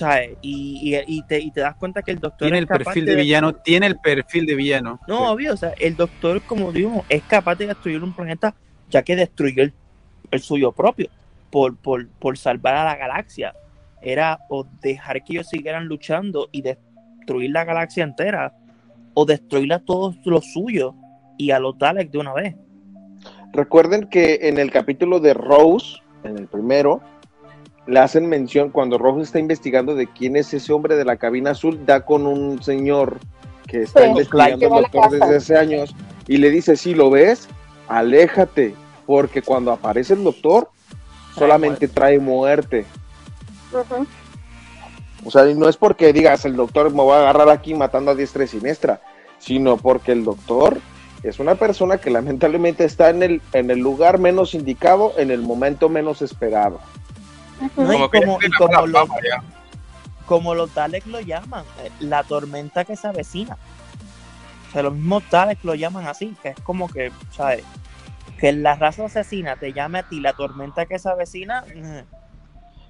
¿Sabes? Y, y, y te, y te das cuenta que el doctor Tiene es el capaz perfil de villano, tiene el perfil de villano. No, Sí. obvio, o sea, el doctor, como digo, es capaz de destruir un planeta ya que destruyó el, el suyo propio por, por, por salvar a la galaxia. Era o dejar que ellos siguieran luchando y destruir la galaxia entera o destruir a todos los suyos y a los Daleks de una vez. Recuerden que en el capítulo de Rose, en el primero, le hacen mención cuando Rose está investigando de quién es ese hombre de la cabina azul, da con un señor que está Sí, investigando al doctor desde hace años y le dice, si lo ves, aléjate, porque cuando aparece el doctor, solamente trae muerte. O sea, y no es porque digas el doctor me va a agarrar aquí matando a diestra y siniestra, sino porque el doctor es una persona que lamentablemente está en el, en el lugar menos indicado, en el momento menos esperado. No, Como como, y como los, fama como los Daleks lo llaman, eh, la tormenta que se avecina. O sea, los mismos Daleks lo llaman así, que es como que, ¿sabes? Que la raza asesina te llame a ti la tormenta que se avecina.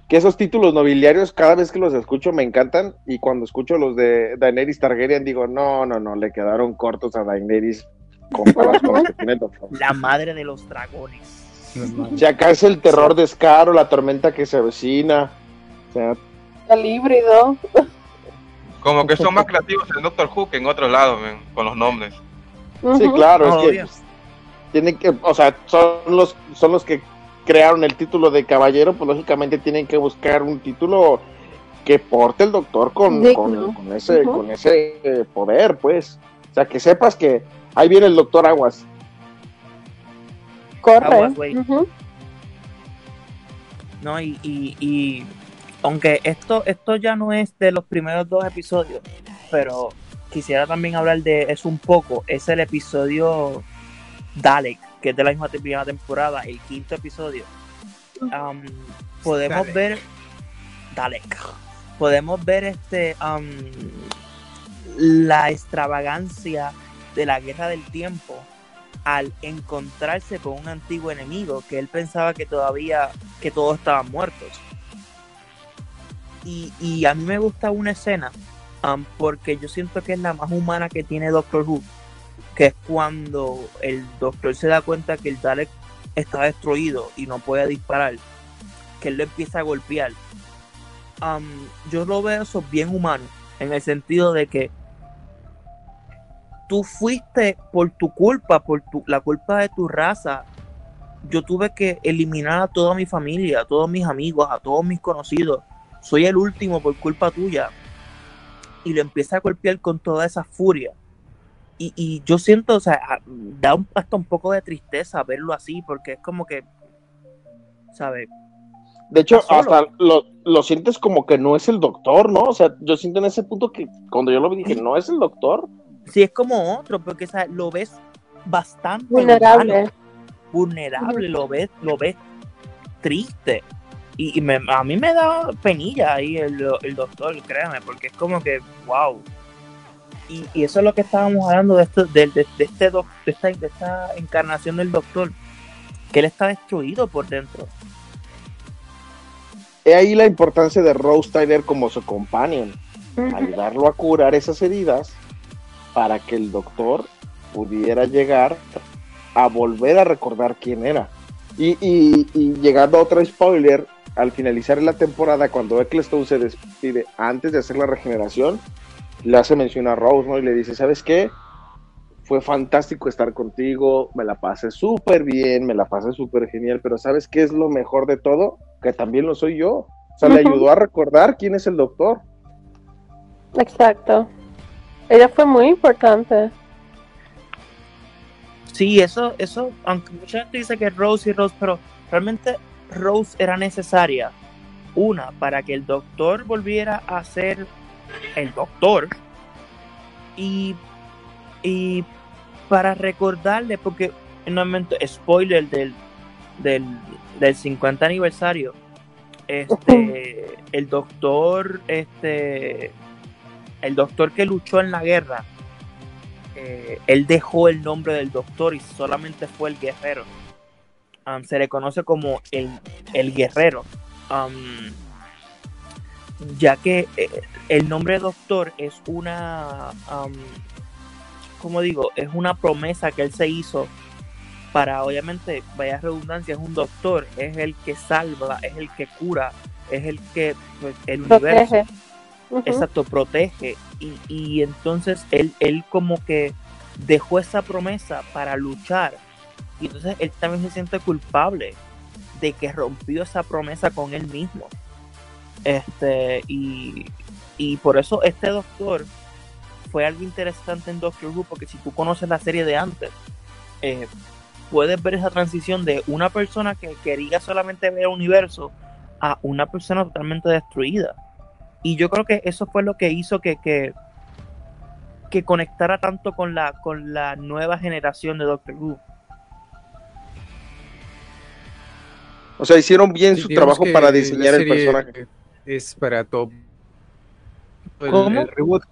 Que esos títulos nobiliarios, cada vez que los escucho me encantan, y cuando escucho los de Daenerys Targaryen digo, no, no, no, le quedaron cortos a Daenerys con los que tiene el doctor. La madre de los dragones. Si acá es el terror de Scar o la tormenta que se avecina. O sea, El híbrido. Como que son más creativos en Doctor Who que en otros lados, con los nombres. Sí, claro, No, es que tienen que, o sea, son los, son los que crearon el título de caballero, pues lógicamente tienen que buscar un título que porte el doctor con, Digno. con, con ese, con ese eh, poder, pues. O sea, que sepas que ahí viene el doctor Aguas. Corre. Aguas, güey. Ujú. ¿no? Y, y, y aunque esto, esto ya no es de los primeros dos episodios, pero quisiera también hablar de eso un poco. Es el episodio Dalek, que es de la misma primera temporada, el quinto episodio. Um, podemos Dalek. ver Dalek. Podemos ver este um, la extravagancia de la guerra del tiempo al encontrarse con un antiguo enemigo que él pensaba que todavía que todos estaban muertos. Y, y a mí me gusta una escena um, porque yo siento que es la más humana que tiene Doctor Who, que es cuando el doctor se da cuenta que el Dalek está destruido y no puede disparar, que él lo empieza a golpear. Um, yo lo veo eso bien humano, en el sentido de que tú fuiste por tu culpa, por tu, la culpa de tu raza. Yo tuve que eliminar a toda mi familia, a todos mis amigos, a todos mis conocidos. Soy el último por culpa tuya. Y lo empieza a golpear con toda esa furia. Y, y yo siento, o sea, da un, hasta un poco de tristeza verlo así, porque es como que, ¿sabes? De hecho, hasta lo, lo sientes como que no es el doctor, ¿no? O sea, yo siento en ese punto que cuando yo lo vi dije, no es el doctor. Sí, es como otro, porque lo ves bastante Vulnerable. humano, vulnerable, lo ves, lo ves triste. Y, y me- a mí me da penilla ahí el, el doctor, créeme, porque es como que, wow. Y, y eso es lo que estábamos hablando de, esto, de, de- de este doc- de esta, de esta encarnación del doctor, que él está destruido por dentro. He ahí la importancia de Rose Tyler como su companion. Ayudarlo a curar esas heridas para que el doctor pudiera llegar a volver a recordar quién era. Y, y, llegando a otro spoiler, al finalizar la temporada, cuando Ecclestone se despide antes de hacer la regeneración, le hace mención a Rose, ¿no? Y le dice, ¿sabes qué? Fue fantástico estar contigo, me la pasé súper bien, me la pasé súper genial, pero ¿sabes qué es lo mejor de todo? Que también lo soy yo. O sea, le ayudó a recordar quién es el doctor. Exacto. Ella fue muy importante. Sí, eso, eso, aunque mucha gente dice que Rose y Rose, pero realmente Rose era necesaria. Una, para que el doctor volviera a ser el doctor. Y, y para recordarle, porque en un momento, spoiler del, del, del 50 aniversario, este, el doctor, este, el doctor que luchó en la guerra, eh, él dejó el nombre del doctor y solamente fue el guerrero. Um, se le conoce como el, el guerrero. Um, ya que eh, el nombre doctor es una, um, como digo, es una promesa que él se hizo para, obviamente, vaya redundancia, es un doctor, es el que salva, es el que cura, es el que, pues, el universo, exacto, protege. Y, y entonces él, él como que dejó esa promesa para luchar. Y entonces él también se siente culpable de que rompió esa promesa con él mismo. Este, y, y por eso este doctor fue algo interesante en Doctor Who, porque si tú conoces la serie de antes, eh, puedes ver esa transición de una persona que quería solamente ver el universo a una persona totalmente destruida. Y yo creo que eso fue lo que hizo que, que, que conectara tanto con la, con la nueva generación de Doctor Who. O sea, hicieron bien su trabajo para diseñar el personaje es para todo. El, reboot.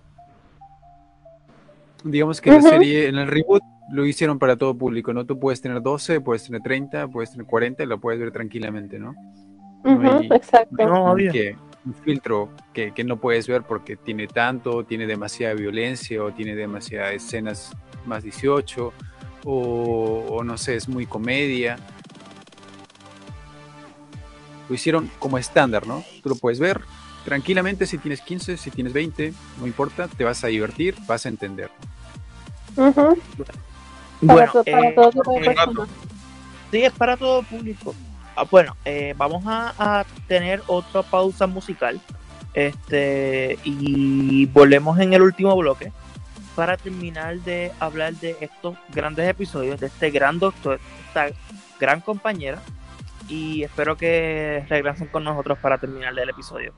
Digamos que la serie en el reboot lo hicieron para todo público, ¿no? Tú puedes tener 12, puedes tener 30, puedes tener 40 y lo puedes ver tranquilamente, ¿no? exacto. No, que, un filtro que, que, no puedes ver porque tiene tanto, tiene demasiada violencia o tiene demasiadas escenas más 18 o, o no sé, es muy comedia lo hicieron como estándar, ¿no? Tú lo puedes ver tranquilamente si tienes 15, si tienes 20, no importa, te vas a divertir, vas a entender. Bueno, eh, sí, es para todo público. Ah, bueno, eh, vamos a, tener otra pausa musical. Este, y volvemos en el último bloque para terminar de hablar de estos grandes episodios, de este gran doctor, esta gran compañera y espero que regresen con nosotros para terminar el episodio.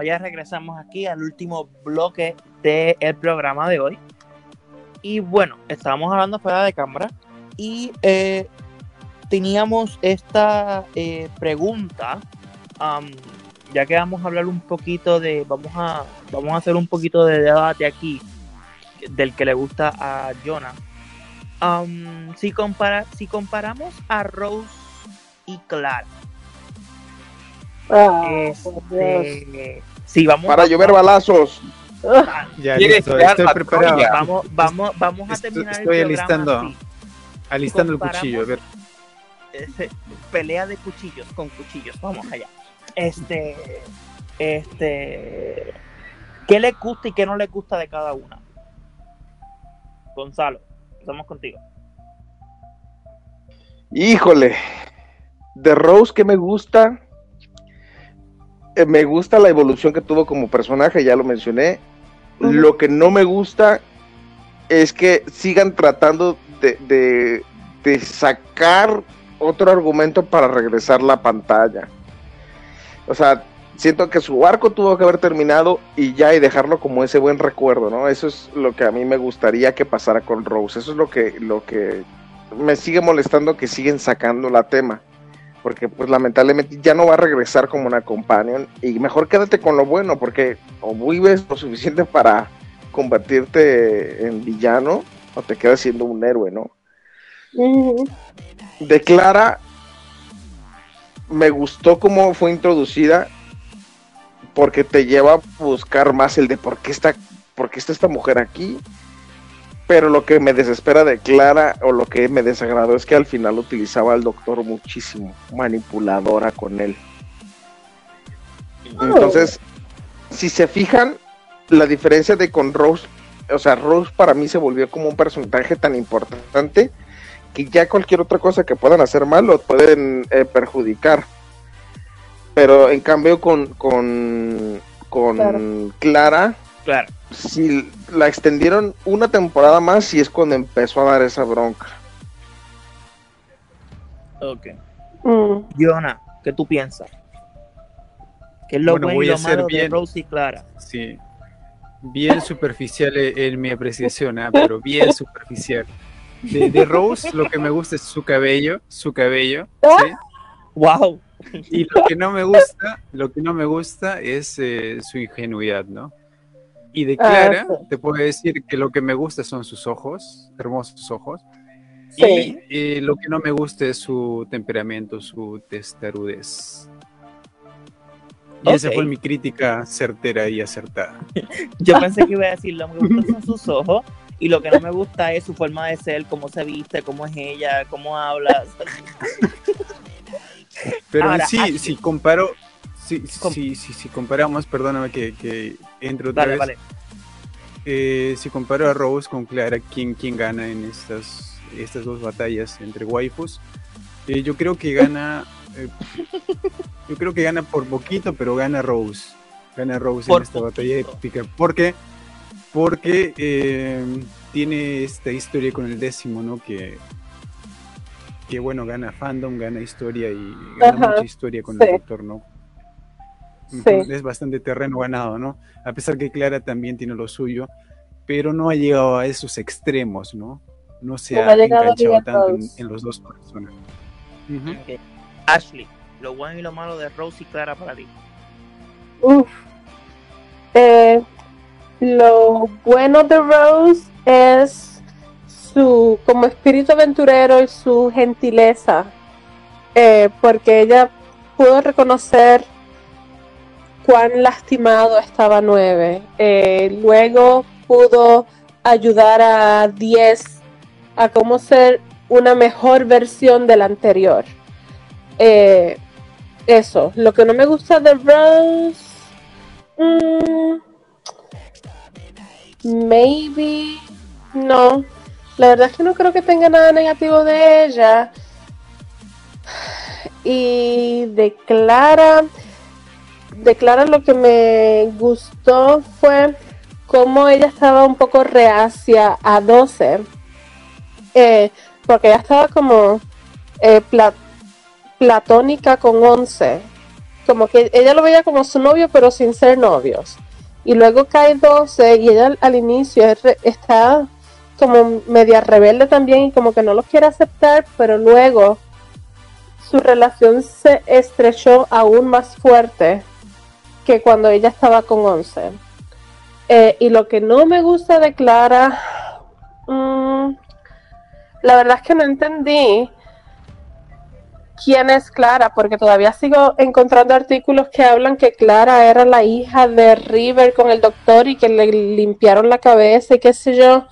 Bueno, ya regresamos aquí al último bloque del programa de hoy. Y bueno, estábamos hablando fuera de cámara y eh, teníamos esta eh, pregunta, ya que vamos a hablar un poquito de, vamos a, vamos a hacer un poquito de debate aquí del que le gusta a Jonah. si, compara, si comparamos a Rose y Clara, Ah, este, sí, vamos Para llover balazos. Ya, ¿Quieres listo, crear estoy preparado. Vamos, vamos, vamos a Estoy- terminar estoy el alistando. así. Alistando el cuchillo, a ver. Pelea de cuchillos con cuchillos. Vamos allá. Este, este, ¿qué le gusta y qué no le gusta de cada una? Gonzalo, estamos contigo. Híjole. De Rose que me gusta. Eh, me gusta la evolución que tuvo como personaje, ya lo mencioné. Lo que no me gusta es que sigan tratando de, de- de sacar otro argumento para regresar la pantalla. O sea, siento que su arco tuvo que haber terminado y ya y dejarlo como ese buen recuerdo, ¿no? Eso es lo que a mí me gustaría que pasara con Rose. Eso es lo que, lo que me sigue molestando que siguen sacando la tema. Porque pues lamentablemente ya no va a regresar como una companion. Y mejor quédate con lo bueno, porque o vives lo suficiente para convertirte en villano, o te quedas siendo un héroe, ¿no? Ujú. De Clara, me gustó cómo fue introducida, porque te lleva a buscar más el de por qué está, por qué está esta mujer aquí. Pero lo que me desespera de Clara, o lo que me desagradó, es que al final utilizaba al doctor muchísimo, manipuladora con él. Entonces, si se fijan, la diferencia de con Rose, o sea, Rose para mí se volvió como un personaje tan importante que ya cualquier otra cosa que puedan hacer mal lo pueden eh, perjudicar. Pero en cambio con, con, con Claro. Clara, Claro. si la extendieron una temporada más y es cuando empezó a dar esa bronca. Ok. Mm. Jonah, ¿qué tú piensas? ¿Qué es lo Bueno, bueno voy y a lo ser malo de bien- Rose y Clara? Sí. Bien superficial en mi apreciación, ah, pero bien superficial. De, de Rose, lo que me gusta es su cabello, su cabello, ¿sí? ¡Wow! Y lo que no me gusta, lo que no me gusta es eh, su ingenuidad, ¿no? Y de Ah, Clara, sí. te puedo decir que lo que me gusta son sus ojos, hermosos ojos. Sí. Y eh, lo que no me gusta es su temperamento, su testarudez. Y esa Ok. fue mi crítica certera y acertada. Yo pensé que iba a decir, lo que me gusta son sus ojos y lo que no me gusta es su forma de ser, cómo se viste, cómo es ella, cómo habla. Pero Ahora, sí, si comparo, si, Com- si, si, si comparamos, perdóname que, que entre otra Vale, vez, vale. eh, si comparo a Rose con Clara, ¿quién, quién gana en estas, estas dos batallas entre waifus? Eh, yo creo que gana, eh, yo creo que gana por poquito, pero gana Rose, gana Rose Por en esta poquito. batalla épica, porque porque eh, tiene esta historia con el décimo, ¿no? Que que bueno, gana fandom, gana historia y gana Ajá, mucha historia con sí. el doctor, ¿no? Sí. Es bastante terreno ganado, ¿no? A pesar que Clara también tiene lo suyo, pero no ha llegado a esos extremos, ¿no? No se ha enganchado tanto en, en los dos personas. Ashley, lo bueno y lo malo de Rose y Clara para ti. Uf. Eh, lo bueno de Rose es su como espíritu aventurero y su gentileza, eh, porque ella pudo reconocer cuán lastimado estaba Nueve. Eh, luego pudo ayudar a Diez a cómo ser una mejor versión del anterior. Eh, eso, lo que no me gusta de Rose. mm, maybe. No. La verdad es que no creo que tenga nada negativo de ella. Y de Clara. De Clara lo que me gustó fue cómo ella estaba un poco reacia a 12. Eh, porque ella estaba como eh, pla- platónica con 11. como que ella lo veía como su novio, pero sin ser novios. Y luego cae 12 y ella al inicio está como media rebelde también y como que no lo quiere aceptar, pero luego su relación se estrechó aún más fuerte que cuando ella estaba con 11. Eh, y lo que no me gusta de Clara, mm, la verdad es que no entendí quién es Clara, porque todavía sigo encontrando artículos que hablan que Clara era la hija de River con el doctor y que le limpiaron la cabeza y qué sé yo.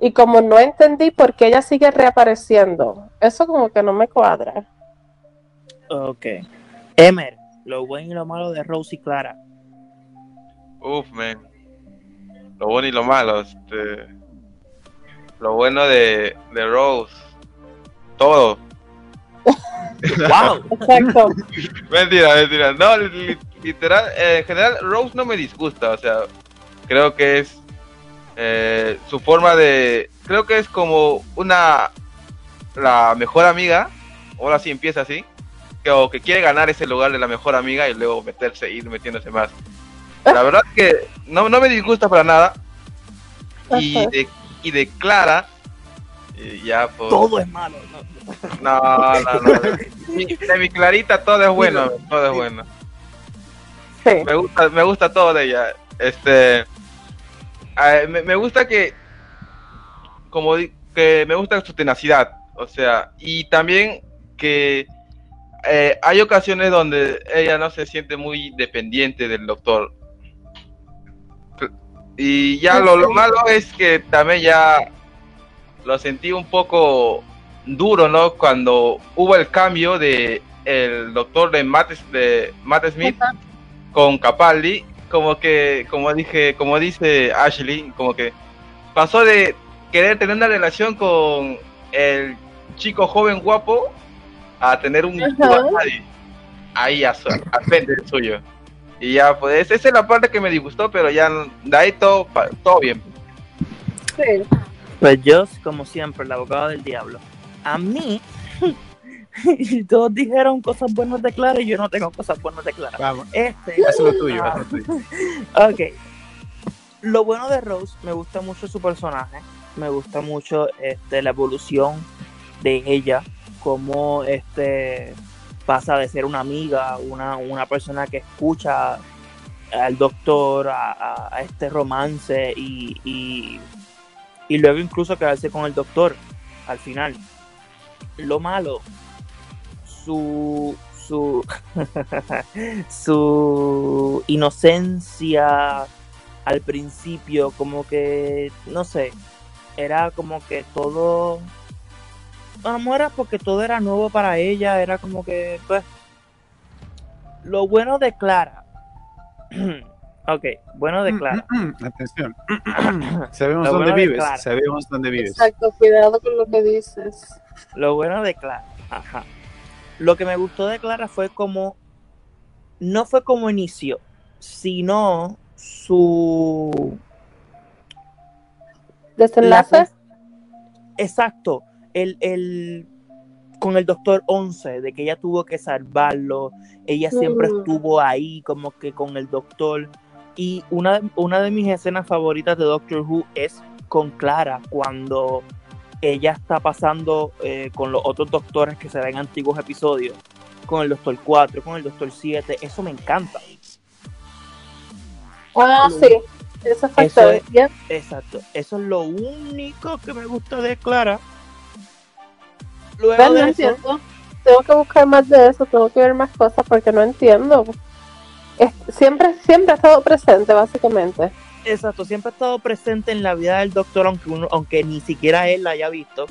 Y como no entendí por qué ella sigue reapareciendo, eso como que no me cuadra. Ok. Emer, lo bueno y lo malo de Rose y Clara. Uf, man. Lo bueno y lo malo. Este... Lo bueno de, de Rose. Todo ¡Wow! Exacto. mentira, mentira. No, literal, eh, en general, Rose no me disgusta. O sea, creo que es eh, su forma de. Creo que es como una. La mejor amiga. Ahora sí empieza así. Que, o que quiere ganar ese lugar de la mejor amiga y luego meterse, ir metiéndose más. La verdad que no, no me disgusta para nada. Y de, y de Clara, ya pues, Todo es malo. No, no, no. de mi Clarita todo es bueno, todo es bueno. Me gusta, me gusta todo de ella. Este, me, gusta que, como que me gusta su tenacidad, o sea, y también que eh, hay ocasiones donde ella no se siente muy dependiente del doctor. Y ya lo, lo malo es que también ya lo sentí un poco duro, ¿no? Cuando hubo el cambio de el doctor de Matt, de Matt Smith con Capaldi, como que, como dije, como dice Ashley, como que pasó de querer tener una relación con el chico joven guapo a tener un ahí a, a frente del suyo. Y ya, pues esa es la parte que me disgustó, pero ya de ahí todo, todo bien. Sí. Pues yo, como siempre, el abogado del diablo. A mí, todos dijeron cosas buenas de Clara y yo no tengo cosas buenas de Clara. Vamos. Este, es lo tuyo, lo tuyo. ok. Lo bueno de Rose, me gusta mucho su personaje. Me gusta mucho este, la evolución de ella. Cómo este, pasa de ser una amiga, una, una persona que escucha al doctor, a, este romance y y luego incluso quedarse con el doctor al final. Lo malo, su su su inocencia al principio, como que no sé, era como que todo porque todo era nuevo para ella, era como que pues lo bueno de Clara Ok, bueno de mm, Clara. Mm, mm, atención. sabemos dónde vives. Sabemos dónde vives. Exacto, cuidado con lo que dices. Lo bueno de Clara. Ajá. Lo que me gustó de Clara fue como. No fue como inicio, sino su. ¿Desenlace? Exacto. El, el, con el doctor 11, de que ella tuvo que salvarlo. Ella siempre estuvo ahí, como que con el doctor y una, una de mis escenas favoritas de Doctor Who es con Clara, cuando ella está pasando eh, con los otros doctores que se ven en antiguos episodios, con el Doctor 4, con el Doctor 7, eso me encanta. Ah, sí, eso, es, Exacto, eso es lo único que me gusta de Clara. Luego no entiendo. Tengo que buscar más de eso, tengo que ver más cosas porque no entiendo siempre, siempre ha estado presente, básicamente. Exacto, siempre ha estado presente en la vida del doctor, aunque uno, aunque ni siquiera él la haya visto.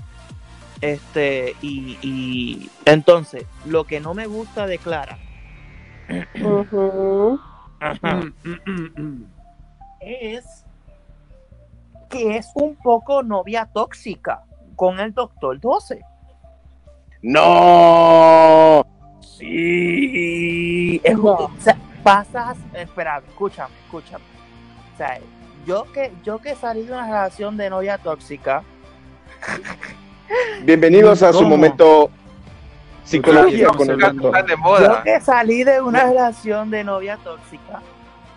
Este, y, entonces, lo que no me gusta de Clara es que es un poco novia tóxica con el doctor 12. No. Sí. Es, pasas, espera, escúchame, escúchame. O sea, yo que, yo que salí de una relación de novia tóxica. Bienvenidos a su momento Psicología con el doctor. Yo que salí de una relación de novia tóxica,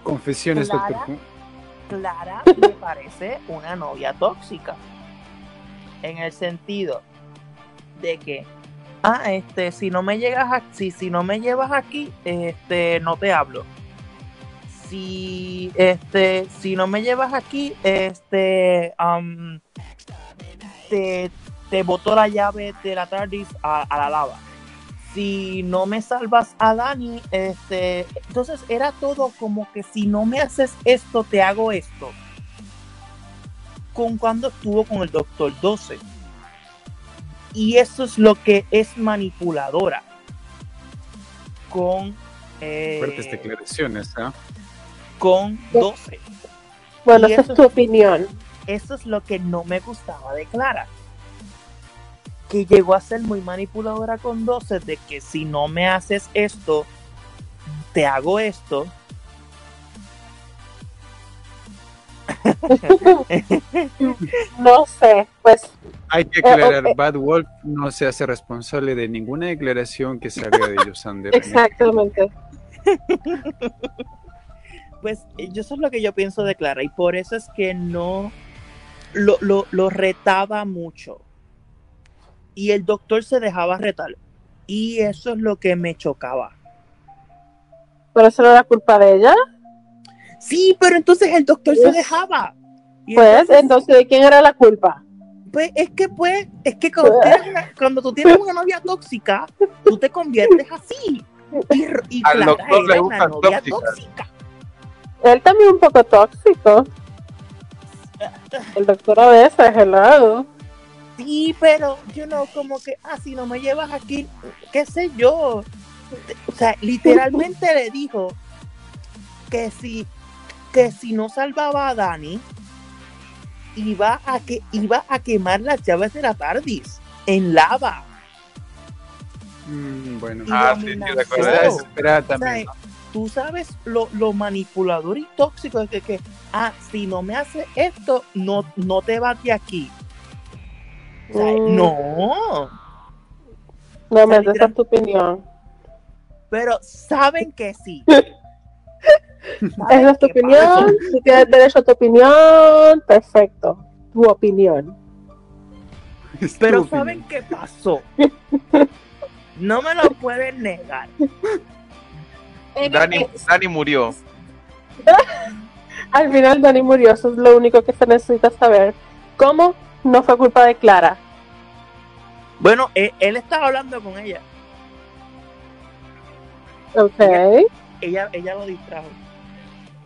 Confesiones, Clara. doctor. Clara me parece una novia tóxica. En el sentido de que, ah, este, si no me llegas aquí, si no me llevas aquí, este, no te hablo. Si, este, si no me llevas aquí, este, am, te, te boto la llave de la TARDIS a, a la lava. Si no me salvas a Dani, este, entonces era todo como que si no me haces esto, te hago esto. Con cuando estuvo con el Doctor 12. Y eso es lo que es manipuladora. Con, eh, Fuertes declaraciones, ¿ah? con 12. Bueno, Y esa es tu opinión. Eso es lo que no me gustaba de Clara. Que llegó a ser muy manipuladora con 12 de que si no me haces esto, te hago esto. No sé, pues Hay que Eh, aclarar. Bad Wolf no se hace responsable de ninguna declaración que salga de Yosander. exactamente. Pues eh, yo eso es lo que yo pienso de Clara y por eso es que no lo, lo, lo retaba mucho. Y el doctor se dejaba retar. Y eso es lo que me chocaba. Pero eso no era culpa de ella. Sí, pero entonces el doctor se Pues- dejaba. Y Pues, entonces- entonces, ¿de quién era la culpa? Pues es que pues, es que cuando, tienes una, cuando tú tienes una novia tóxica, tú te conviertes así. Y, y Al Clara doctor le una novia tóxica. Él también un poco tóxico. El doctor a veces, hello. Sí, pero yo no, como que, ah, si no me llevas aquí, qué sé yo. O sea, literalmente le dijo que si, que si no salvaba a Dani, iba a que iba a quemar las llaves de la TARDIS en lava. Mm, bueno, Ah, sí, sí, desesperada O sea, también. ¿no? tú sabes lo, lo manipulador y tóxico es que, que, ah, si no me haces esto, no, no te vas de aquí. O sea, Mm. no. No me sea, esa es tu opinión. Pero saben que sí. Esa es tu opinión. Si tienes derecho a tu opinión, perfecto. Tu opinión. Pero saben qué pasó. No me lo pueden negar. Dani, Dani murió. Al final Dani murió, eso es lo único que se necesita saber. ¿Cómo? No fue culpa de Clara. Bueno, él, él estaba hablando con ella. Ok. Ella, ella lo distrajo.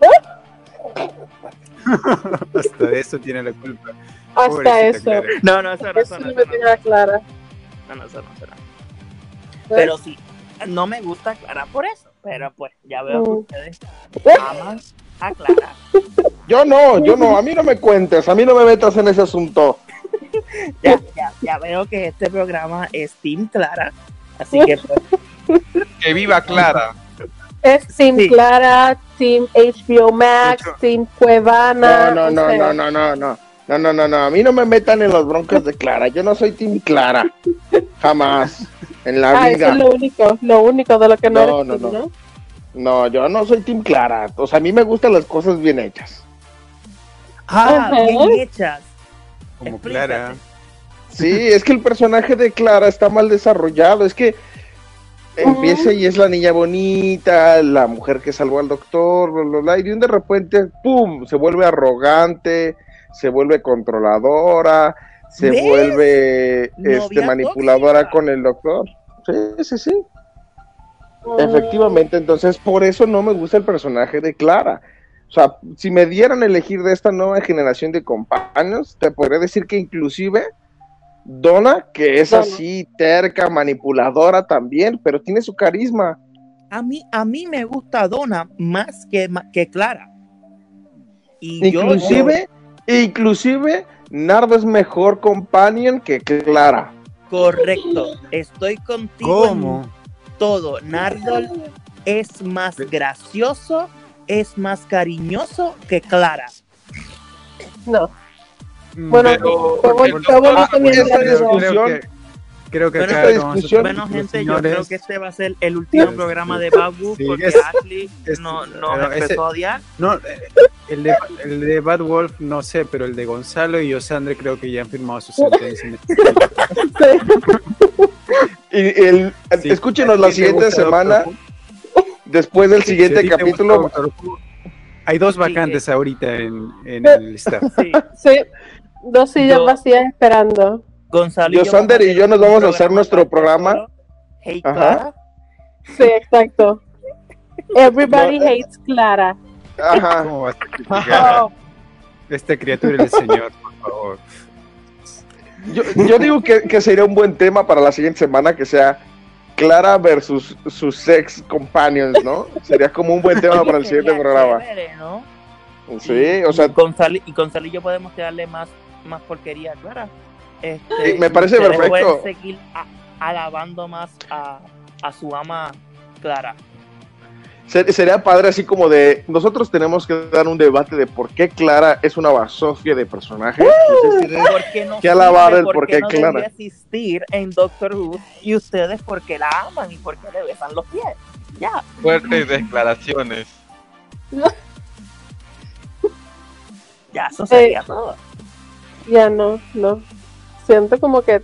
Hasta de eso tiene la culpa. Hasta Pobrecita eso. Clara. No, no, eso no, Eso no, no eso me no, Clara. no, no, eso no, eso no. Pero sí, no me gusta Clara por eso. Pero pues, ya veo que Mm. ustedes aman a Clara. Yo no, yo no, a mí no me cuentes, a mí no me metas en ese asunto. Ya, ya, ya veo que este programa es Team Clara. Así que pues, Que viva Clara. Es Team Sí. Clara, Team HBO Max. Team Cuevana. No, no, no, sea, no, no, no, no. No, no, no, no, a mí no me metan en las broncas de Clara, yo no soy Team Clara, jamás, en la Ah, eso vida. es lo único, lo único de lo que no, No, eres no, tú, no. No, yo no soy Team Clara, o sea, a mí me gustan las cosas bien hechas. ah, Ajá. bien hechas. Como Explícate. Clara. Sí, es que el personaje de Clara está mal desarrollado, es que empieza y es la niña bonita, la mujer que salvó al doctor, bla, bla, bla, y de un de repente, ¡pum!, se vuelve arrogante, se vuelve controladora, se ¿Ves? vuelve este, manipuladora tóxica. con el doctor. Sí, sí, sí. Mm, Efectivamente, entonces por eso no me gusta el personaje de Clara. O sea, si me dieran a elegir de esta nueva generación de compañeros, te podría decir que inclusive Donna, que es Donna. así terca, manipuladora también, pero tiene su carisma. A mí, a mí me gusta Donna más que, que Clara. Y yo- Inclusive, inclusive Nardo es mejor companion que Clara. correcto, estoy contigo en ¿Cómo? todo. Nardol es más gracioso, es más cariñoso que Clara. No. Mm, Bueno, creo que Creo que Pero acá esta discusión- Bueno, gente, yo creo que este va a ser el último programa de Babu sí, porque es- Ashley es- no, ese- empezó a odiar. No, eh, el de, el de Bad Wolf no sé, pero el de Gonzalo y Osandre creo que ya han firmado su sentencia. Y el, Sí. escúchenos ¿A la siguiente semana, después del siguiente capítulo. Hay dos Sí, vacantes ahorita en, en el staff. Sí. Sí, dos sillas Yo- vacías esperando. Gonzalo Yo, Sander y yo nos vamos a hacer nuestro programa. Hey, Ajá. Clara. Sí, exacto. Everybody No, eh. hates Clara. Ajá. ¿Cómo a esta criatura del Señor, por favor? Yo, yo digo que, que sería un buen tema para la siguiente semana que sea Clara versus sus sex companions, ¿no? Sería como un buen tema para el siguiente programa. chévere, ¿no? Sí, o sea, Gonzalo, y Gonzalo y yo podemos tirarle más, más porquería Clara. Este, Sí, me parece perfecto. seguir a- alabando más a, a su ama Clara. ser- sería padre así como de nosotros tenemos que dar un debate de por qué Clara es una basofia de personaje. ¿Por qué no Que alabar el por qué no Clara. existir en Doctor Who y ustedes porque la aman y porque le besan los pies. Ya. Fuertes declaraciones. Ya, eso sería Eh, todo. Ya no, no. Siento como que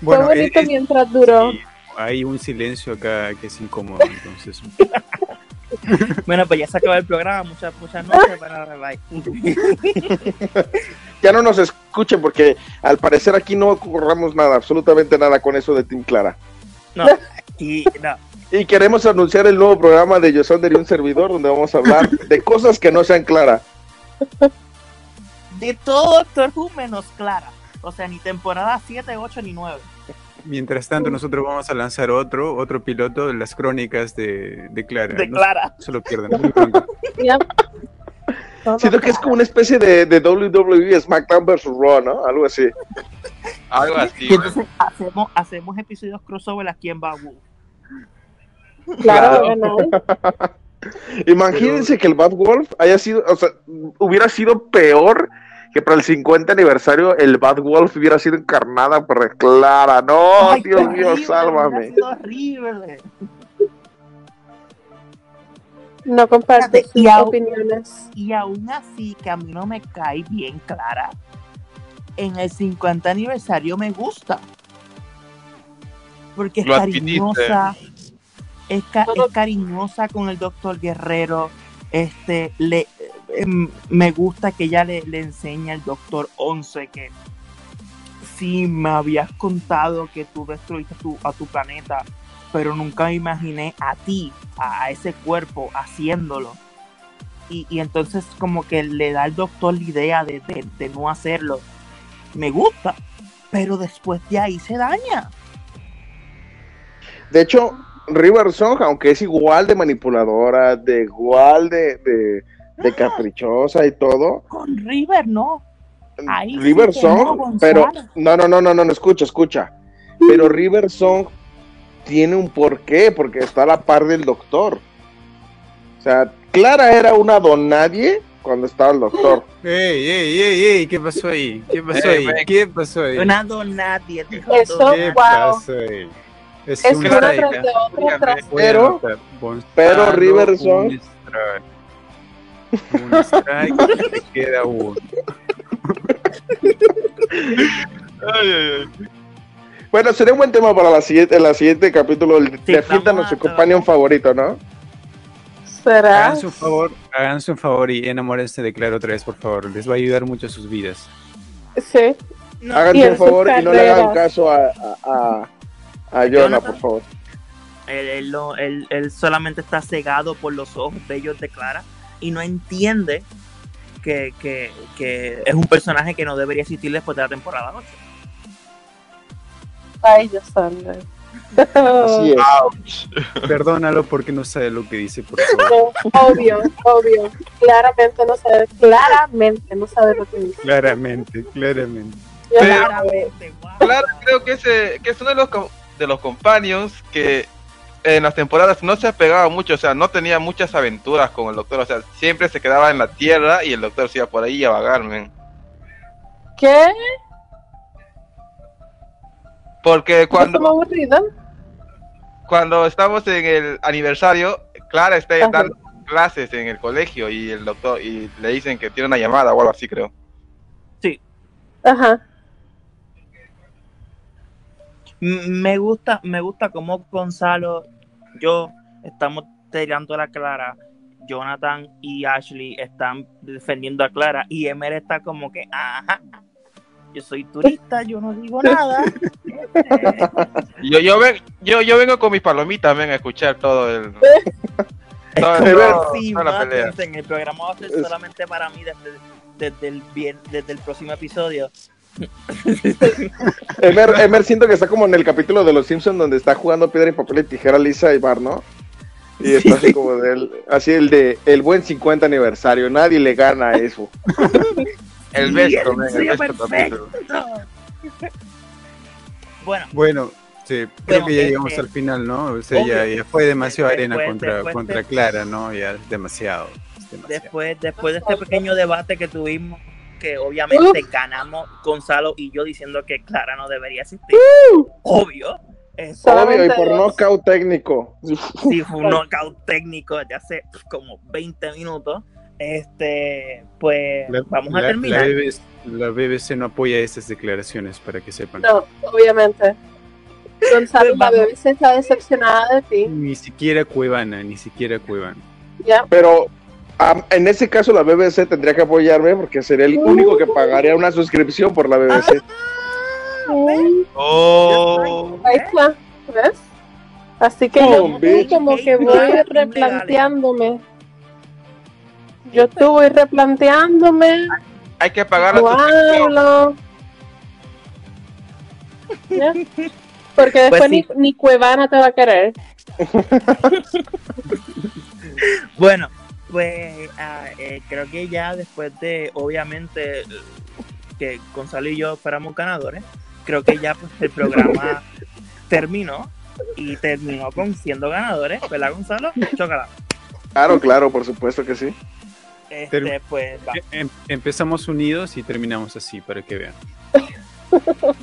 Bueno, fue bonito es- es- mientras duró. sí, hay un silencio acá que es incómodo, entonces. Bueno, pues ya se acabó el programa. Muchas, muchas noches. Bueno, bye. Ya no nos escuchen porque al parecer aquí no ocurramos nada, absolutamente nada con eso de Team Clara. No, y no. Y queremos anunciar el nuevo programa de Yosander y un servidor donde vamos a hablar de cosas que no sean Clara. De todo Doctor Who menos Clara. O sea, ni temporada 7, 8 ni 9. Mientras tanto, nosotros vamos a lanzar otro, otro piloto de las crónicas de, de Clara. De No Clara. se lo. Todo Siento que es como una especie de, de WWE SmackDown vs. Raw, ¿no? Algo así. Algo así. Entonces hacemos, hacemos episodios crossover aquí en Babu. Claro, Claro. ¿no? Imagínense que el Bad Wolf haya sido, o sea, hubiera sido peor que para el 50 aniversario el Bad Wolf hubiera sido encarnada por Clara. No, Ay, Dios mío, horrible, sálvame. hubiera sido horrible. No comparto Fíjate, y sus opiniones. Y aún así, que a mí no me cae bien Clara, en el 50 aniversario me gusta. Porque es Lo cariñosa, es, ca- Todo- es cariñosa con el doctor Guerrero. Este, le, em, me gusta que ella le, le enseña al doctor 11 que sí me habías contado que tú destruiste tu- a tu planeta, pero nunca me imaginé a ti, a, a ese cuerpo, haciéndolo. Y, y entonces como que le da al doctor la idea de, de- no hacerlo. Me gusta, pero después de ahí se daña. De hecho, River Song, aunque es igual de manipuladora, de igual de, de caprichosa y todo, Con River no. Ahí River Song, pero no, no, no, no, no, no, escucha, escucha. Pero River Song tiene un porqué, porque está a la par del doctor. O sea, Clara era una don nadie cuando estaba el doctor. ¡Ey, ey, ey, ey! ¿Qué pasó ahí? ¿Qué pasó ahí? ¿Qué pasó ahí? Una donadie. dijo Eso- don- ¿Qué wow. pasó ahí? Es, Es un una tras de otra tras Pero- pero River Song- Un strike. Un strike, te queda uno. Ay, ay, ay. Bueno, sería un buen tema para la siguiente, la siguiente capítulo. Sí, Defiéndanos su companion favorito, ¿no? ¿Será? Háganse un favor, háganse un favor y enamórense de Claro otra vez, por favor. Les va a ayudar mucho a sus vidas. Sí. No, Háganse un favor y no le hagan caso a, a, a, a Jonah, por favor. Él, él no- él- él solamente está cegado por los ojos bellos de Clara y no entiende que, que- que es un personaje que no debería existir después de la temporada 8. Ay, yo. Así es. Perdónalo porque no sabe lo que dice, por favor. Obvio, obvio. Claramente no sabe, claramente no sabe lo que dice. Claramente, claramente. Pero-. Claro, creo que, ese, que es uno de los, co- de los companions que en las temporadas no se apegaba mucho, o sea, no tenía muchas aventuras con el doctor, o sea, siempre se quedaba en la tierra y el doctor se iba por ahí a vagar, men. ¿Qué? Porque cuando, aburrida. cuando estamos en el aniversario, Clara está dando clases en el colegio y el doctor y le dicen que tiene una llamada o algo así, creo. Sí. Ajá. Me gusta, me gusta cómo Gonzalo, yo estamos tirando a la Clara, Jonathan y Ashley están defendiendo a Clara y Emer está como que, ajá, yo soy turista, yo no digo nada. Yo, yo, ven, yo, yo vengo con mis palomitas, ven a escuchar todo el. todo el- todo- Sí, toda la pelea. mátense, el programa va a ser solamente para mí desde, desde el, desde el próximo episodio. Emer, Emer siento que está como en el capítulo de Los Simpsons donde está jugando piedra y papel y tijera Lisa y Bar, ¿no? Y está así como del, así el de el buen 50 aniversario, nadie le gana a eso. El besto, el ven, el besto. Bueno, Bueno, sí, creo Bueno, que ya este, llegamos al final, ¿no? O sea, ya, fue demasiado después- arena contra, después contra Clara, ¿no? Ya es demasiado. demasiado. después, después de este pequeño debate que tuvimos, que obviamente ganamos Gonzalo y yo diciendo que Clara no debería existir. Obvio. Es Solamente Obvio, y por knockout técnico. sí fue un knockout técnico de hace como 20 minutos. Este, pues La- vamos la- a terminar. La BBC, la BBC no apoya estas declaraciones, para que sepan. No, obviamente. Gonzalo, la. BBC está decepcionada de ti. Ni siquiera Cuevana, ni siquiera Cuevana. Ya. Pero am, en ese caso la BBC tendría que apoyarme porque sería el único que pagaría una suscripción por la BBC. Oh, Ahí está, ¿ves? Así que Oh, yo como que voy replanteándome. Yo estuve replanteándome. hay que pagar la ¿Cómo suscripción. hablo? ¿Ya? Porque después Pues sí. ni, ni Cuevana te va a querer. Bueno, pues ah, eh, creo que ya después de, obviamente, que Gonzalo y yo fuéramos ganadores, creo que ya pues, el programa terminó y terminó con siendo ganadores, ¿verdad, Gonzalo? Chócala. Claro, claro, por supuesto que sí. Este, pues va. Em- empezamos unidos y terminamos así, para que vean.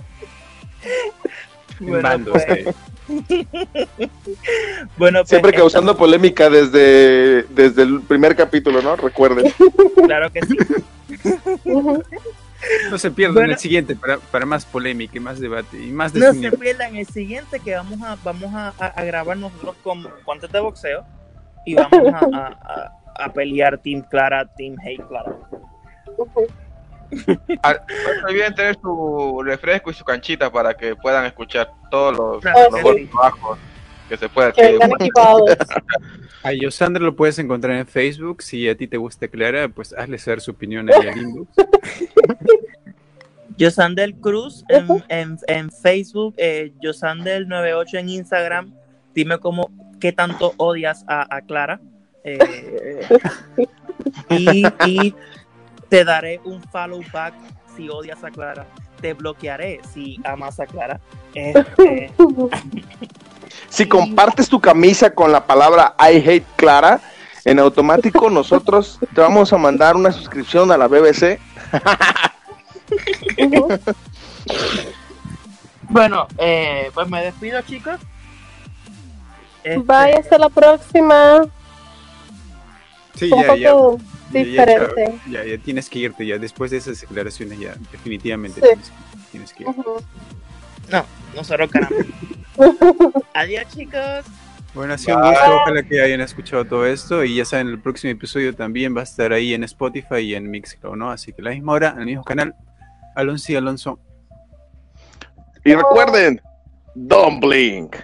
En Bueno, bandos, pues. bueno, pues, Siempre esto- causando polémica desde, desde el primer capítulo, ¿no? Recuerden. Claro que sí. No se pierdan Bueno. el siguiente para, para más polémica y más debate y más No se pierdan el siguiente que vamos a vamos a, a- a grabar nosotros con guantes de boxeo y vamos a, a- a- a pelear Team Clara, Team Hey Clara. Ah, No olviden tener su refresco y su canchita para que puedan escuchar todos los, Claro los sí. bajos que se pueda. Que. A Yosandra lo puedes encontrar en Facebook. Si a ti te gusta Clara, pues hazle saber su opinión ahí al inbox. Yosandel Cruz en, en, en Facebook, eh, Yosandel98 en Instagram. Dime cómo, qué tanto odias a, a Clara. Eh, y, y te daré un follow back si odias a Clara. Te bloquearé si amas a Clara. Este, Si compartes tu camisa con la palabra I hate Clara, en automático nosotros te vamos a mandar una suscripción a la BBC. Bueno, eh, pues me despido, chicos. Este, Bye, hasta la próxima. Sí, ya, ya, ya, ya, diferente. ya, ya tienes que irte ya. Después de esas declaraciones ya definitivamente Sí. tienes, tienes que ir. Ujú. No, nosotros ganamos. Adiós, chicos. Bueno, ha sido un gusto. Ojalá que hayan escuchado todo esto. Y ya saben, el próximo episodio también va a estar ahí en Spotify y en Mixcloud, ¿no? Así que a la misma hora, en el mismo canal. Alonso y Alonso. Y recuerden, don't blink.